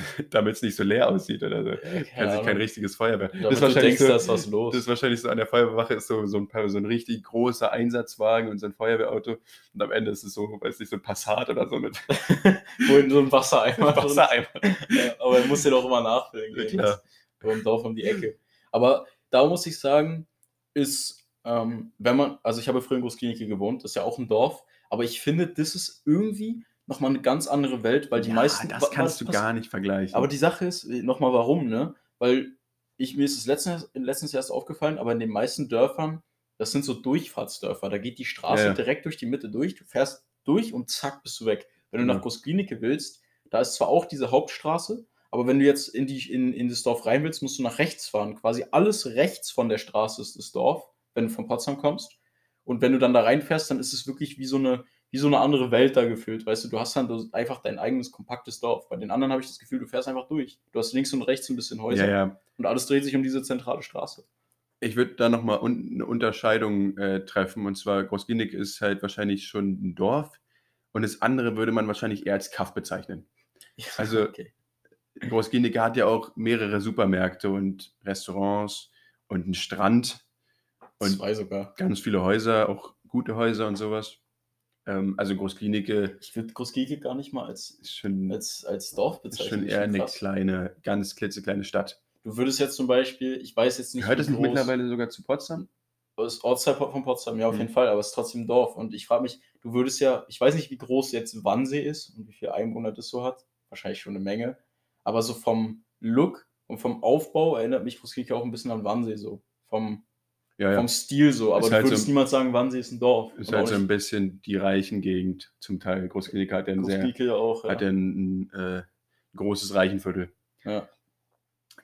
Damit es nicht so leer aussieht oder so. ja, Kann keine sich kein richtiges Feuerwehr. Damit du denkst, da ist was los. Das ist wahrscheinlich so an der Feuerwehrwache ist so, so, ein, so ein richtig großer Einsatzwagen und so ein Feuerwehrauto. Und am Ende ist es so, weiß nicht, so ein Passat oder so mit Wo in so ein Wassereimer. Wassereimer. Ja, aber er muss ja doch immer nachfüllen. Ja, klar. Beim Dorf um die Ecke. Aber da muss ich sagen, ist, ähm, wenn man, also ich habe früher in Großklinike gewohnt, das ist ja auch ein Dorf, aber ich finde, das ist irgendwie nochmal eine ganz andere Welt, weil die ja, meisten. das kannst du gar nicht vergleichen. Aber die Sache ist, nochmal warum, ne? Weil ich, mir ist es letztens, letztens erst aufgefallen, aber in den meisten Dörfern, das sind so Durchfahrtsdörfer, da geht die Straße ja. direkt durch die Mitte durch, du fährst durch und zack, bist du weg. Wenn du Ja. nach Großklinike willst, da ist zwar auch diese Hauptstraße, aber wenn du jetzt in, die, in, in das Dorf rein willst, musst du nach rechts fahren. Quasi alles rechts von der Straße ist das Dorf, wenn du von Potsdam kommst. Und wenn du dann da reinfährst, dann ist es wirklich wie so eine, wie so eine andere Welt da gefühlt. Weißt du, du hast dann so einfach dein eigenes kompaktes Dorf. Bei den anderen habe ich das Gefühl, du fährst einfach durch. Du hast links und rechts ein bisschen Häuser. ja, ja. Und alles dreht sich um diese zentrale Straße. Ich würde da nochmal un eine Unterscheidung äh, treffen. Und zwar, Großgindig ist halt wahrscheinlich schon ein Dorf. Und das andere würde man wahrscheinlich eher als Kaff bezeichnen. Also- okay. Großgindig hat ja auch mehrere Supermärkte und Restaurants und einen Strand und Zwei sogar. ganz viele Häuser, auch gute Häuser und sowas. Ähm, also Großklinike Ich würde Großkirche gar nicht mal als, schon, als, als Dorf bezeichnen. schon eher eine krass. kleine, ganz klitzekleine Stadt. Du würdest jetzt zum Beispiel, ich weiß jetzt nicht, Gehört das wie nicht mittlerweile sogar zu Potsdam? Das Ortsteil von Potsdam, ja, auf Mhm. jeden Fall, aber es ist trotzdem ein Dorf. Und ich frage mich, du würdest ja, ich weiß nicht, wie groß jetzt Wannsee ist und wie viele Einwohner das so hat. Wahrscheinlich schon eine Menge. Aber so vom Look und vom Aufbau erinnert mich Großkirche auch ein bisschen an Wannsee so. Vom, Ja, ja. vom Stil so. Aber Ist du halt würdest so- niemals sagen, Wannsee ist ein Dorf. Ist halt so ein bisschen die reichen Gegend zum Teil. Großklinik hat ja ein sehr, ja auch. Ja. hat ja ein, äh, großes Reichenviertel. ja.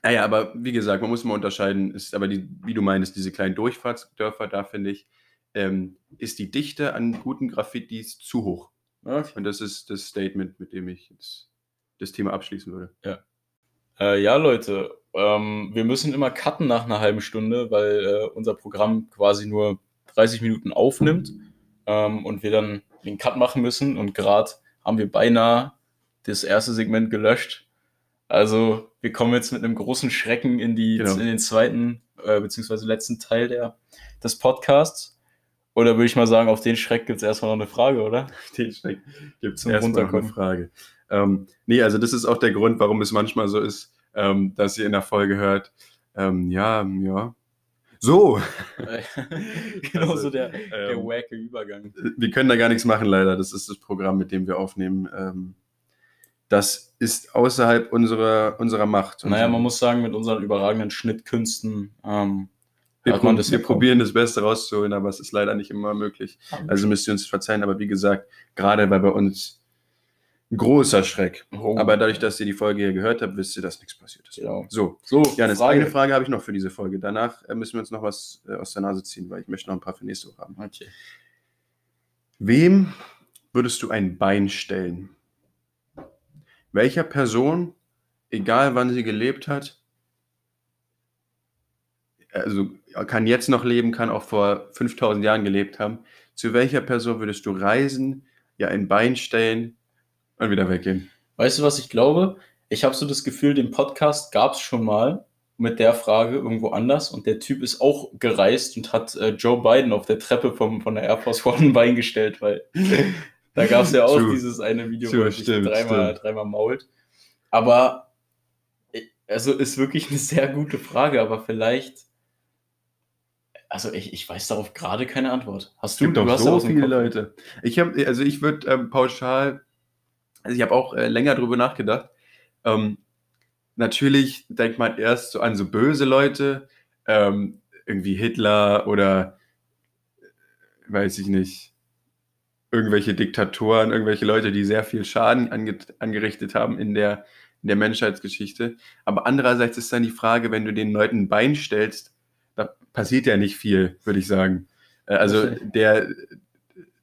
Naja, aber wie gesagt, man muss mal unterscheiden, ist aber die, wie du meinst, diese kleinen Durchfahrtsdörfer, da finde ich, ähm, ist die Dichte an guten Graffitis zu hoch. Okay. Und das ist das Statement, mit dem ich jetzt das Thema abschließen würde. Äh, ja, Leute, ähm, wir müssen immer cutten nach einer halben Stunde, weil äh, unser Programm quasi nur 30 Minuten aufnimmt ähm, und wir dann den Cut machen müssen. Und gerade haben wir beinahe das erste Segment gelöscht. Also wir kommen jetzt mit einem großen Schrecken in, die, Genau. in den zweiten äh, beziehungsweise letzten Teil der, des Podcasts. Oder würde ich mal sagen, auf den Schreck gibt es erstmal noch eine Frage, oder? Den Schreck gibt es erstmal noch eine. Frage. Ähm, nee, also das ist auch der Grund, warum es manchmal so ist, ähm, dass ihr in der Folge hört, ähm, ja, ja, so. genau Also, so der, der ähm, wacke Übergang. Wir können da gar nichts machen, leider. Das ist das Programm, mit dem wir aufnehmen. Ähm, das ist außerhalb unserer, unserer Macht. Naja, man muss sagen, mit unseren überragenden Schnittkünsten ähm, wir, hat man prob- das wir probieren das Beste rauszuholen, aber es ist leider nicht immer möglich. Also müsst ihr uns verzeihen, aber wie gesagt, gerade weil bei uns ein großer Schreck. Oh. Aber dadurch, dass ihr die Folge hier gehört habt, wisst ihr, dass nichts passiert ist. Genau. So, So, Janis, Frage. eine Frage habe ich noch für diese Folge. Danach äh, müssen wir uns noch was äh, aus der Nase ziehen, weil ich möchte noch ein paar für nächste Woche haben. Okay. Wem würdest du ein Bein stellen? Welcher Person, egal wann sie gelebt hat, also kann jetzt noch leben, kann auch vor 5000 Jahren gelebt haben, zu welcher Person würdest du reisen, ihr ein Bein stellen und wieder weggehen? Weißt du, was ich glaube? Ich habe so das Gefühl, den Podcast gab es schon mal mit der Frage irgendwo anders und der Typ ist auch gereist und hat äh, Joe Biden auf der Treppe vom, von der Air Force One ein Bein gestellt, weil da gab es ja auch True. dieses eine Video, True, wo er sich dreimal, stimmt. dreimal mault. Aber ich- also ist wirklich eine sehr gute Frage, aber vielleicht. Also ich, ich weiß darauf gerade keine Antwort. Hast Es du, gibt du doch hast so viele Leute. Ich habe, also ich würde ähm, pauschal, also ich habe auch äh, länger drüber nachgedacht. Ähm, natürlich denkt man erst so an so böse Leute, ähm, irgendwie Hitler oder äh, weiß ich nicht, irgendwelche Diktatoren, irgendwelche Leute, die sehr viel Schaden ange angerichtet haben in der, in der Menschheitsgeschichte. Aber andererseits ist dann die Frage, wenn du den Leuten ein Bein stellst, da passiert ja nicht viel, würde ich sagen. Äh, Also der,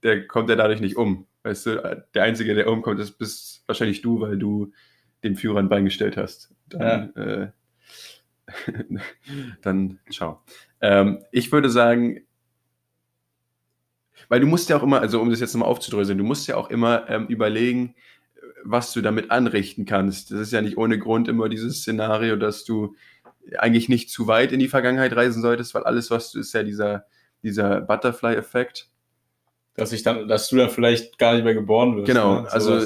der kommt ja dadurch nicht um. Weißt du, der Einzige, der umkommt, ist bist wahrscheinlich du, weil du dem Führer ein Bein gestellt hast. Dann, äh, dann ciao. Ähm, ich würde sagen, weil du musst ja auch immer, also um das jetzt nochmal aufzudröseln, du musst ja auch immer ähm, überlegen, was du damit anrichten kannst. Das ist ja nicht ohne Grund immer dieses Szenario, dass du eigentlich nicht zu weit in die Vergangenheit reisen solltest, weil alles, was du, ist ja dieser, dieser Butterfly-Effekt. Dass ich dann, dass du dann vielleicht gar nicht mehr geboren wirst. Genau, ne? also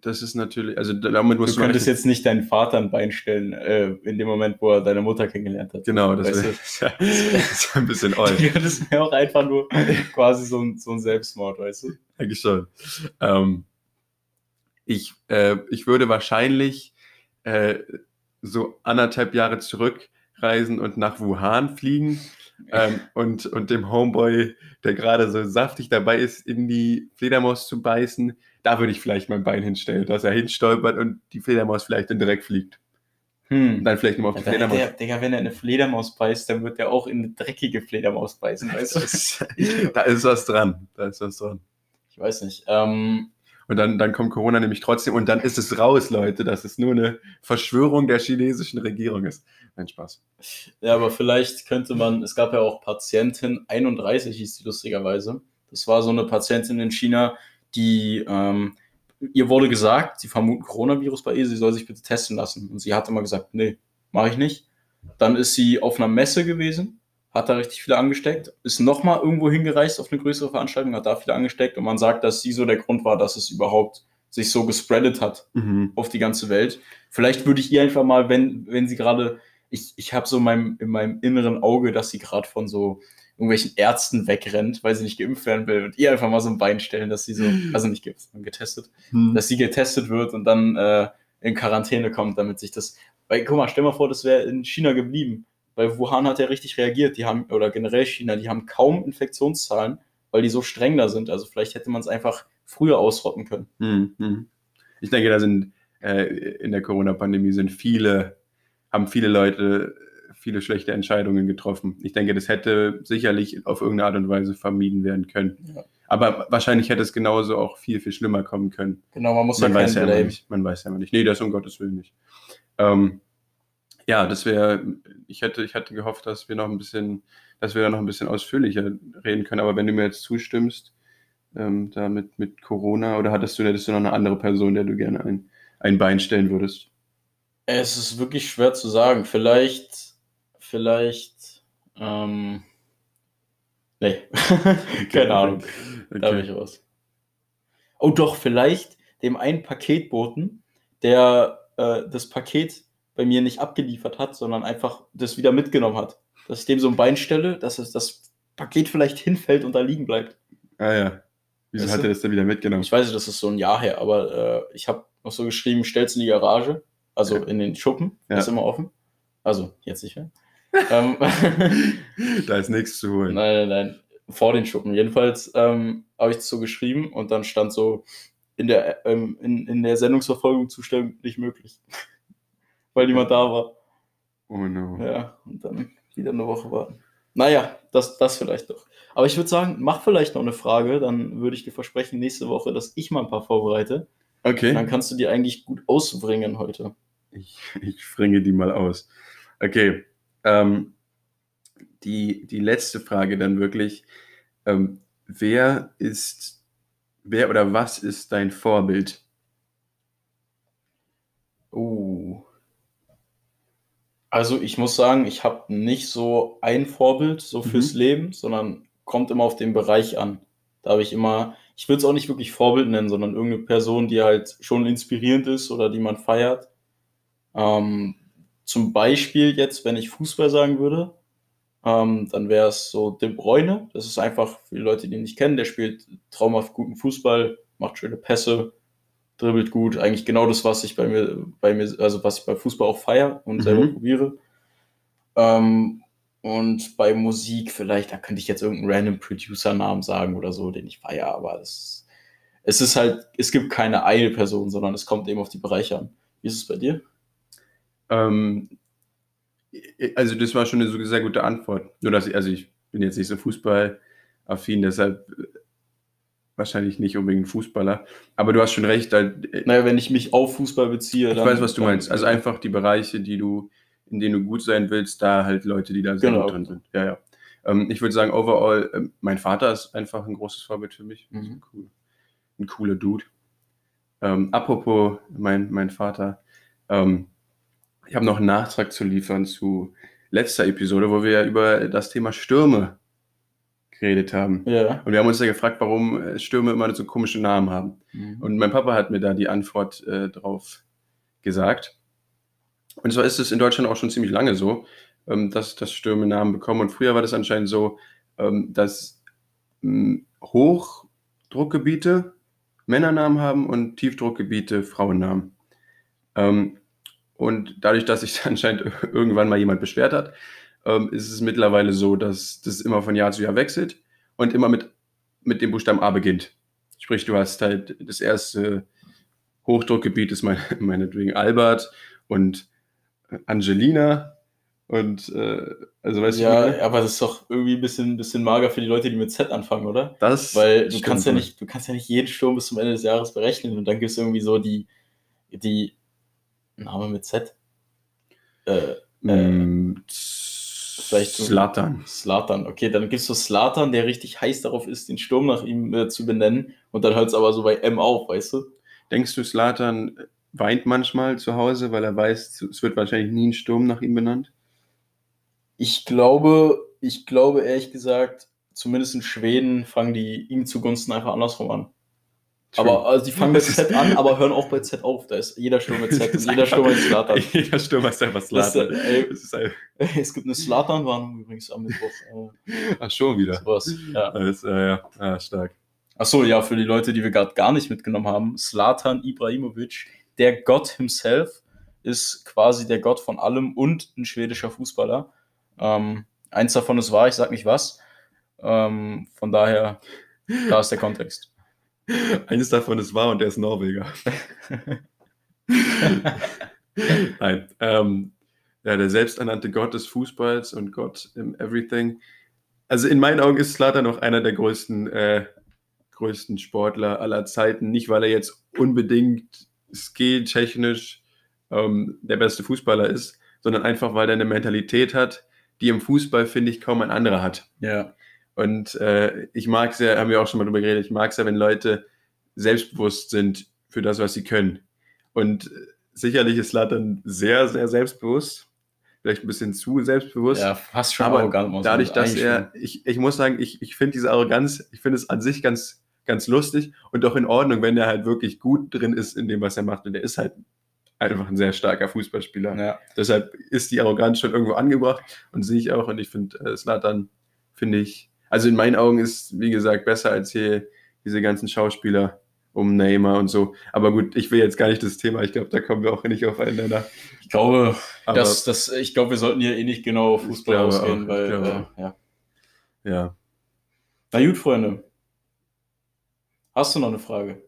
das ist natürlich, also damit Du musst du, könntest rechnen. jetzt nicht deinen Vater ein Bein stellen, äh, in dem Moment, wo er deine Mutter kennengelernt hat. Genau, das Weißt ist ja, das ist ja ein bisschen du? old. Das wäre auch einfach nur quasi so ein, so ein Selbstmord, weißt du? Eigentlich schon. Ähm, ich, äh, ich würde wahrscheinlich äh, so anderthalb Jahre zurückreisen und nach Wuhan fliegen ähm, und, und dem Homeboy, der gerade so saftig dabei ist, in die Fledermaus zu beißen, da würde ich vielleicht mein Bein hinstellen, dass er hinstolpert und die Fledermaus vielleicht dann direkt fliegt. Und Hm. dann vielleicht nochmal auf die Ja, Fledermaus. der, Digga, wenn er eine Fledermaus beißt, dann wird er auch in eine dreckige Fledermaus beißen, weißt du? Da ist was dran. Da ist was dran. Ich weiß nicht. Ähm, Und dann, dann kommt Corona nämlich trotzdem und dann ist es raus, Leute, dass es nur eine Verschwörung der chinesischen Regierung ist. Nein, Spaß. Ja, aber vielleicht könnte man, es gab ja auch Patientin 31, hieß die lustigerweise. Das war so eine Patientin in China, die, ähm, ihr wurde gesagt, sie vermuten Coronavirus bei ihr, sie soll sich bitte testen lassen. Und sie hat immer gesagt, nee, mache ich nicht. Dann ist sie auf einer Messe gewesen, hat da richtig viele angesteckt, ist nochmal irgendwo hingereist auf eine größere Veranstaltung, hat da viele angesteckt und man sagt, dass sie so der Grund war, dass es überhaupt sich so gespreadet hat Mhm. auf die ganze Welt. Vielleicht würde ich ihr einfach mal, wenn, wenn sie gerade, ich, ich habe so in meinem, in meinem inneren Auge, dass sie gerade von so irgendwelchen Ärzten wegrennt, weil sie nicht geimpft werden will, und ihr einfach mal so ein Bein stellen, dass sie so, also nicht geimpft, getestet, Hm. dass sie getestet wird und dann äh, in Quarantäne kommt, damit sich das, weil guck mal, stell mal vor, das wäre in China geblieben, weil Wuhan hat ja richtig reagiert, die haben, oder generell China, die haben kaum Infektionszahlen, weil die so streng da sind, also vielleicht hätte man es einfach früher ausrotten können. Hm, hm. Ich denke, da sind äh, in der Corona-Pandemie sind viele, haben viele Leute viele schlechte Entscheidungen getroffen. Ich denke, das hätte sicherlich auf irgendeine Art und Weise vermieden werden können. Ja. Aber wahrscheinlich hätte es genauso auch viel, viel schlimmer kommen können. Genau, man muss Man ja weiß ja immer nicht. Man weiß ja immer nicht. Nee, das um Gottes Willen nicht. Ähm, ja, das wäre, ich hätte, ich hatte gehofft, dass wir noch ein bisschen, dass wir da noch ein bisschen ausführlicher reden können. Aber wenn du mir jetzt zustimmst, ähm, da mit, mit Corona, oder hattest du, hättest du noch eine andere Person, der du gerne ein, ein Bein stellen würdest? Es ist wirklich schwer zu sagen. Vielleicht, vielleicht, ähm, nee, keine Ahnung. Da bin ich raus. Oh doch, vielleicht dem einen Paketboten, der äh, das Paket bei mir nicht abgeliefert hat, sondern einfach das wieder mitgenommen hat. Dass ich dem so ein Bein stelle, dass es das Paket vielleicht hinfällt und da liegen bleibt. Ah ja. Wieso Weißt hat er das dann wieder mitgenommen? Ich weiß das ist so ein Jahr her, aber äh, ich habe noch so geschrieben, stell's in die Garage, also Ja. in den Schuppen, Ja. ist immer offen. Also, jetzt nicht mehr. ähm, da ist nichts zu holen. nein, nein, nein, vor den Schuppen. Jedenfalls ähm, habe ich das so geschrieben und dann stand so, in der, ähm, in, in der Sendungsverfolgung Zustellung nicht möglich. Weil niemand da war. Oh no. Ja, und dann wieder eine Woche warten. Naja, das, das vielleicht doch. Aber ich würde sagen, mach vielleicht noch eine Frage, dann würde ich dir versprechen, nächste Woche, dass ich mal ein paar vorbereite. Okay. Dann kannst du die eigentlich gut ausbringen heute. Ich, ich springe die mal aus. Okay. Ähm, die, die letzte Frage dann wirklich. Ähm, wer ist, wer oder was ist dein Vorbild? Uh. Also ich muss sagen, ich habe nicht so ein Vorbild so fürs Mhm. Leben, sondern kommt immer auf den Bereich an. Da habe ich immer, ich würde es auch nicht wirklich Vorbild nennen, sondern irgendeine Person, die halt schon inspirierend ist oder die man feiert. Ähm, zum Beispiel jetzt, wenn ich Fußball sagen würde, ähm, dann wäre es so De Bruyne. Das ist einfach für die Leute, die ihn nicht kennen, der spielt traumhaft guten Fußball, macht schöne Pässe, dribbelt gut. Eigentlich genau das, was ich bei mir, bei mir, also was ich bei Fußball auch feiere und Mhm. selber probiere. Ähm, Und bei Musik vielleicht, da könnte ich jetzt irgendeinen random Producer-Namen sagen oder so, den ich feiere, aber es, es ist halt, es gibt keine Eilperson, sondern es kommt eben auf die Bereiche an. Wie ist es bei dir? Ähm, also das war schon eine sehr gute Antwort. Nur dass ich, also ich bin jetzt nicht so fußballaffin, deshalb äh, wahrscheinlich nicht unbedingt Fußballer. Aber du hast schon recht. Äh, naja, wenn ich mich auf Fußball beziehe, ich dann. Ich weiß, was du meinst. Also einfach die Bereiche, die du, in denen du gut sein willst, da halt Leute, die da sehr genau. gut drin sind. Ja, ja. Ähm, ich würde sagen, overall, äh, mein Vater ist einfach ein großes Vorbild für mich. Mhm. Ein, cool, ein, cooler Dude. Ähm, apropos mein, mein Vater, ähm, ich habe noch einen Nachtrag zu liefern zu letzter Episode, wo wir ja über das Thema Stürme geredet haben. Ja. Und wir haben uns ja gefragt, warum äh, Stürme immer so komische Namen haben. Mhm. Und mein Papa hat mir da die Antwort äh, drauf gesagt. Und zwar ist es in Deutschland auch schon ziemlich lange so, ähm, dass, dass Stürme Namen bekommen. Und früher war das anscheinend so, ähm, dass ähm, Hochdruckgebiete Männernamen haben und Tiefdruckgebiete Frauennamen. Ähm, und dadurch, dass sich anscheinend irgendwann mal jemand beschwert hat, ähm, ist es mittlerweile so, dass das immer von Jahr zu Jahr wechselt und immer mit, mit dem Buchstaben A beginnt. Sprich, du hast halt das erste Hochdruckgebiet ist mein, meinetwegen Albert und Angelina und äh, also weißt ja, du. Ja, aber das ist doch irgendwie ein bisschen, bisschen mager für die Leute, die mit Z anfangen, oder? Das Weil du kannst ja nicht, du kannst ja nicht jeden Sturm bis zum Ende des Jahres berechnen und dann gibt es irgendwie so die, die Name mit Z. Äh, mm, äh, vielleicht Slatan. Slatan, okay, dann gibt es so Slatan, der richtig heiß darauf ist, den Sturm nach ihm äh, zu benennen und dann hört es aber so bei M auf, weißt du? Denkst du, Slatan weint manchmal zu Hause, weil er weiß, es wird wahrscheinlich nie ein Sturm nach ihm benannt? Ich glaube, ich glaube ehrlich gesagt, zumindest in Schweden fangen die ihm zugunsten einfach andersrum an. Aber also die fangen mit Z an, aber hören auch bei Z auf. Da ist jeder Sturm mit Z und jeder Sturm mit Slatan. Jeder Sturm ist einfach Slatan. es gibt eine Slatan-Warnung übrigens am Mittwoch. Äh, Ach, schon wieder. Sowas, ja. Das, äh, ja. ja, stark. Achso, ja, für die Leute, die wir gerade gar nicht mitgenommen haben, Slatan Ibrahimovic, der Gott himself, ist quasi der Gott von allem und ein schwedischer Fußballer. Ähm, eins davon ist wahr, ich sag nicht was. Ähm, von daher, da ist der Kontext. Eines davon ist wahr und der ist Norweger. Nein. Ähm, ja, der selbsternannte Gott des Fußballs und Gott im Everything. Also in meinen Augen ist Slater noch einer der größten, äh, größten Sportler aller Zeiten. Nicht, weil er jetzt unbedingt skilltechnisch ähm, der beste Fußballer ist, sondern einfach, weil er eine Mentalität hat, die im Fußball, finde ich, kaum ein anderer hat. Ja. Und äh, ich mag es ja, haben wir auch schon mal drüber geredet, ich mag es ja, wenn Leute selbstbewusst sind für das, was sie können. Und sicherlich ist Latan sehr, sehr selbstbewusst. Vielleicht ein bisschen zu selbstbewusst. Ja, fast schon aber arrogant. Dadurch, dass er, ich, ich muss sagen, ich, ich finde diese Arroganz, ich finde es an sich ganz, ganz lustig und auch in Ordnung, wenn er halt wirklich gut drin ist in dem, was er macht. Und er ist halt einfach ein sehr starker Fußballspieler. Ja. Deshalb ist die Arroganz schon irgendwo angebracht und sehe ich auch. Und ich finde, äh, Slatan, finde ich, also in meinen Augen ist, wie gesagt, besser als hier diese ganzen Schauspieler um Neymar und so. Aber gut, ich will jetzt gar nicht das Thema. Ich glaube, da kommen wir auch nicht aufeinander. Ich glaube, das, das, ich glaube, wir sollten hier eh nicht genau auf Fußball ausgehen, auch, weil, äh, ja. ja. Na gut, Freunde. Hast du noch eine Frage?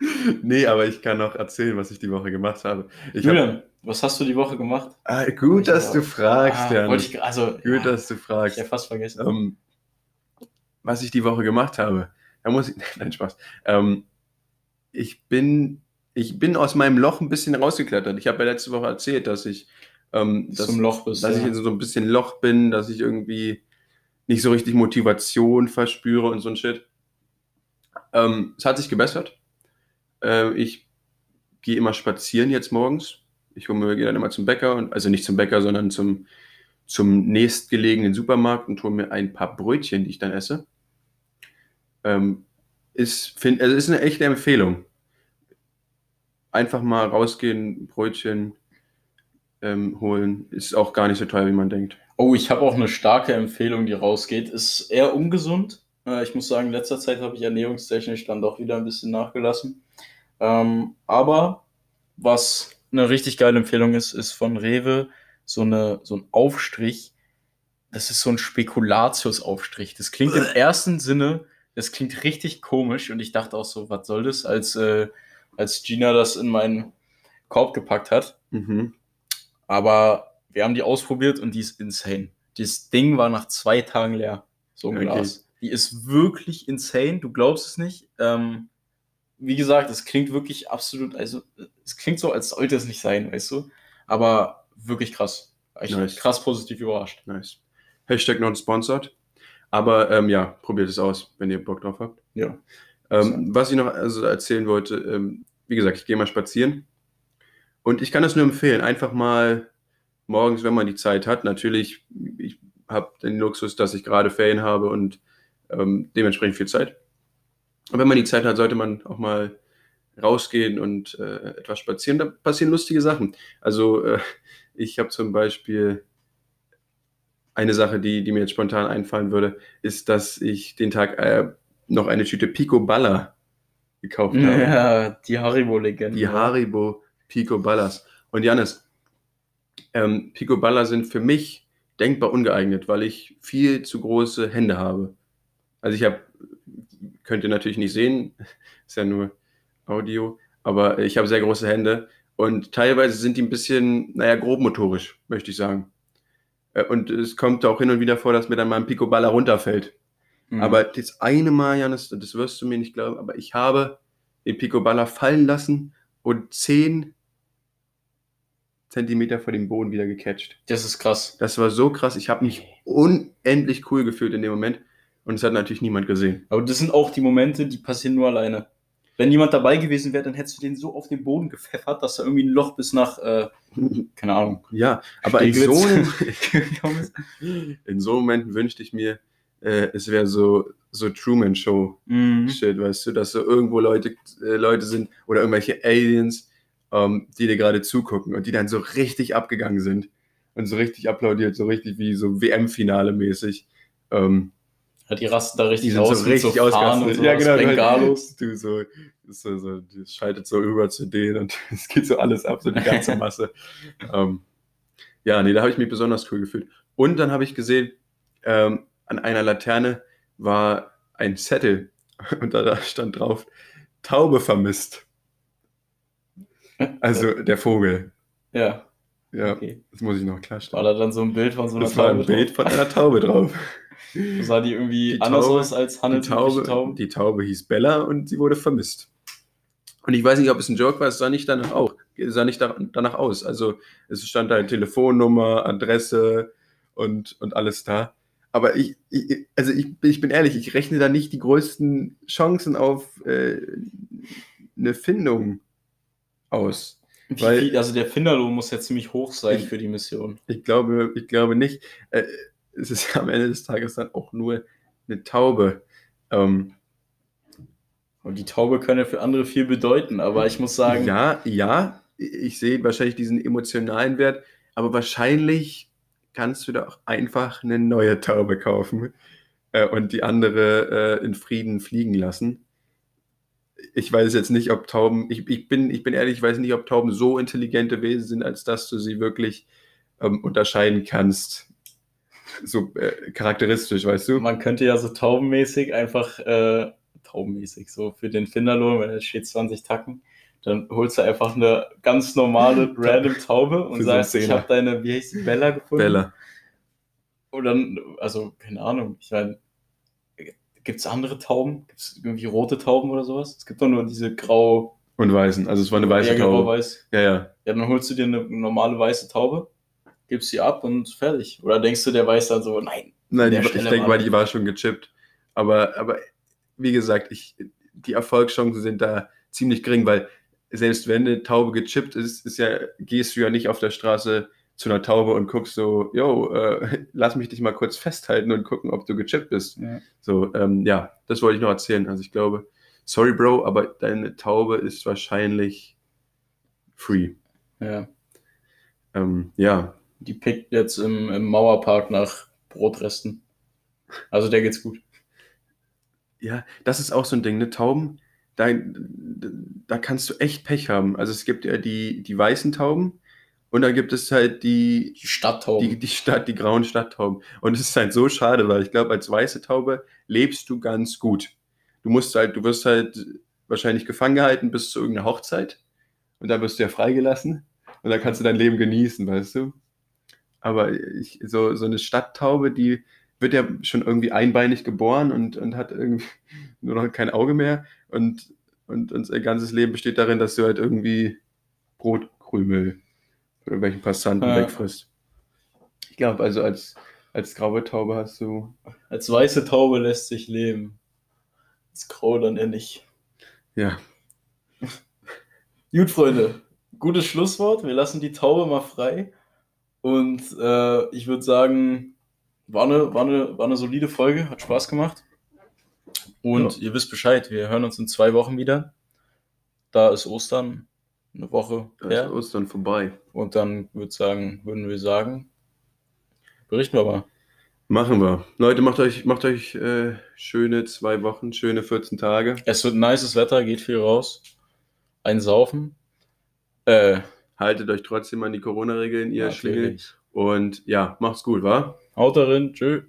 nee, aber ich kann noch erzählen, was ich die Woche gemacht habe. Ich Julian, hab... was hast du die Woche gemacht? Ah, gut, dass du fragst, ah, Jan. Ich, also, gut, ja, dass du fragst. Ich habe fast vergessen. Um, ähm, was ich die Woche gemacht habe. Da muss ich, nein, Spaß. Ähm, ich bin, ich bin aus meinem Loch ein bisschen rausgeklettert. Ich habe ja letzte Woche erzählt, dass ich, ähm, dass, Zum Loch bist, dass ja. ich in so ein bisschen Loch bin, dass ich irgendwie nicht so richtig Motivation verspüre und so ein Shit. Ähm, es hat sich gebessert. Äh, ich gehe immer spazieren jetzt morgens. Ich gehe dann immer zum Bäcker und also nicht zum Bäcker, sondern zum zum nächstgelegenen Supermarkt und hole mir ein paar Brötchen, die ich dann esse. Ähm, ist, find, also ist eine echte Empfehlung. Einfach mal rausgehen, Brötchen ähm, holen. Ist auch gar nicht so teuer, wie man denkt. Oh, ich habe auch eine starke Empfehlung, die rausgeht. Ist eher ungesund. Äh, ich muss sagen, in letzter Zeit habe ich ernährungstechnisch dann doch wieder ein bisschen nachgelassen. Ähm, aber was eine richtig geile Empfehlung ist, ist von Rewe so, eine, so ein Aufstrich, das ist so ein Spekulatiusaufstrich. Das klingt im ersten Sinne, das klingt richtig komisch und ich dachte auch so, was soll das, als, äh, als Gina das in meinen Korb gepackt hat. Mhm. Aber wir haben die ausprobiert und die ist insane. Das Ding war nach zwei Tagen leer. So ein Okay. Glas. Die ist wirklich insane, du glaubst es nicht. Ähm, wie gesagt, es klingt wirklich absolut, also es klingt so, als sollte es nicht sein, weißt du? Aber wirklich krass. Ich Nice. krass positiv überrascht. Nice. Hashtag not sponsored. Aber ähm, ja, probiert es aus, wenn ihr Bock drauf habt. Ja. Ähm, was ich noch also erzählen wollte, ähm, wie gesagt, ich gehe mal spazieren. Und ich kann das nur empfehlen, einfach mal morgens, wenn man die Zeit hat. Natürlich, ich habe den Luxus, dass ich gerade Ferien habe und ähm, dementsprechend viel Zeit. Und wenn man die Zeit hat, sollte man auch mal rausgehen und äh, etwas spazieren. Da passieren lustige Sachen. Also äh, ich habe zum Beispiel eine Sache, die, die mir jetzt spontan einfallen würde, ist, dass ich den Tag äh, noch eine Tüte Pico Balla gekauft habe. Ja, die Haribo-Legende. Die Haribo Pico Ballas. Und Janis, ähm, Pico Balla sind für mich denkbar ungeeignet, weil ich viel zu große Hände habe. Also ich habe, könnt ihr natürlich nicht sehen, ist ja nur Audio, aber ich habe sehr große Hände und teilweise sind die ein bisschen, naja, grobmotorisch, möchte ich sagen. Äh, Und es kommt auch hin und wieder vor, dass mir dann mal ein Pico Balla runterfällt. Mhm. Aber das eine Mal, Janis, das wirst du mir nicht glauben, aber ich habe den Picoballa fallen lassen und 10 Zentimeter vor dem Boden wieder gecatcht. das ist krass. Das war so krass. Ich habe mich unendlich cool gefühlt in dem Moment. Und es hat natürlich niemand gesehen. Aber das sind auch die Momente, die passieren nur alleine. Wenn jemand dabei gewesen wäre, dann hättest du den so auf den Boden gepfeffert, dass da irgendwie ein Loch bis nach, äh, keine Ahnung, Ja, aber in so, in so Momenten wünschte ich mir, äh, es wäre so, so Truman Show Mhm. Weißt du, dass so irgendwo Leute, äh, Leute sind oder irgendwelche Aliens, ähm, die dir gerade zugucken und die dann so richtig abgegangen sind und so richtig applaudiert, so richtig wie so WM-Finale mäßig. Ähm, Ja, die rasten da richtig die sind aus so richtig Fahnen ausgerastet. und sowas, Ja, genau. Bengalos. Du so, so, so, das schaltet so über zu denen und es geht so alles ab, so die ganze Masse. ähm, ja, nee, da habe ich mich besonders cool gefühlt. Und dann habe ich gesehen, ähm, an einer Laterne war ein Zettel und da stand drauf, Taube vermisst. Also der Vogel. Ja, Ja, okay. das muss ich noch War klarstellen. da dann so ein Bild von so einer Das war ein Taube Bild drauf? von einer Taube drauf. Sah die irgendwie Die anders Taube- aus als Die handelsübliche Taube, Tauben? die Taube hieß Bella und sie wurde vermisst. Und ich weiß nicht, ob es ein Joke war, es sah nicht danach auch, sah nicht da- danach aus. Also es stand da Telefonnummer, Adresse und, und alles da. Aber ich, ich, also ich, ich bin ehrlich, ich rechne da nicht die größten Chancen auf äh, eine Findung aus. Weil- also der Finderlohn muss ja ziemlich hoch sein Ich- für die Mission. Ich glaube, ich glaube nicht. Äh, es ist am Ende des Tages dann auch nur eine Taube. Ähm, Und die Taube kann ja für andere viel bedeuten, aber ich muss sagen, Ja, ja, ich sehe wahrscheinlich diesen emotionalen Wert, aber wahrscheinlich kannst du da auch einfach eine neue Taube kaufen äh, und die andere äh, in Frieden fliegen lassen. Ich weiß jetzt nicht, ob Tauben, ich, ich, bin, ich bin ehrlich, ich weiß nicht, ob Tauben so intelligente Wesen sind, als dass du sie wirklich ähm, unterscheiden kannst. So äh, charakteristisch, weißt du? man könnte ja so taubenmäßig einfach, äh, taubenmäßig, so für den Finderlohn, wenn es steht 20 Tacken, dann holst du einfach eine ganz normale, random Taube und so sagst, ich habe deine, wie heißt die, Bella gefunden? Bella. Und dann, also, keine Ahnung, ich meine, gibt es andere Tauben? Gibt es irgendwie rote Tauben oder sowas? Es gibt doch nur diese grau, Und Weißen. Also es war eine weiße ja, genau, Taube. weiß. Ja, ja. Ja, dann holst du dir eine normale weiße Taube, gibst sie ab und fertig. Oder denkst du, der weiß dann so, nein, Nein, ich Stelle denke mal, die war schon gechippt. Aber, aber wie gesagt, ich, die Erfolgschancen sind da ziemlich gering, weil selbst wenn eine Taube gechippt ist, ist ja, gehst du ja nicht auf der Straße zu einer Taube und guckst so, yo, äh, lass mich dich mal kurz festhalten und gucken, ob du gechippt bist. Ja. So, ähm, ja, das wollte ich noch erzählen. Also ich glaube, sorry, Bro, aber deine Taube ist wahrscheinlich free. ja. Ähm, ja, Die pickt jetzt im, im Mauerpark nach Brotresten. Also der geht's gut. Ja, das ist auch so ein Ding, ne? Tauben, da, da kannst du echt Pech haben. Also es gibt ja die, die weißen Tauben Und dann gibt es halt die, Die Stadttauben. die, die Stadt, die grauen Stadttauben. Und es ist halt so schade, weil ich glaube, als weiße Taube lebst du ganz gut. Du musst halt, du wirst halt wahrscheinlich gefangen gehalten bis zu irgendeiner Hochzeit. Und dann wirst du ja freigelassen. Und dann kannst du dein Leben genießen, weißt du? Aber ich, so, so eine Stadttaube, die wird ja schon irgendwie einbeinig geboren und, und hat irgendwie nur noch kein Auge mehr. Und, und, ihr ganzes Leben besteht darin, dass du halt irgendwie Brotkrümel oder irgendwelchen Passanten Ja. wegfrisst. Ich glaube, also als, als graue Taube hast du. Als weiße Taube lässt sich leben. Als grau dann eher nicht. Ja, Gut, Freunde. Gutes Schlusswort. Wir lassen die Taube mal frei. Und äh, ich würde sagen, war eine, war, eine, war eine solide Folge. Hat Spaß gemacht. Und ihr wisst Bescheid. Wir hören uns in zwei Wochen wieder. Da ist Ostern. Eine Woche da her. ist Ostern vorbei. Und dann würd sagen, würden wir sagen, berichten wir mal. Machen wir. Leute, macht euch, macht euch äh, schöne zwei Wochen, schöne 14 Tage. Es wird nices Wetter, geht viel raus. Ein Saufen. Äh, Haltet euch trotzdem an die Corona-Regeln, ihr Schlingel. Und ja, macht's gut, wa? Haut darin. Tschö.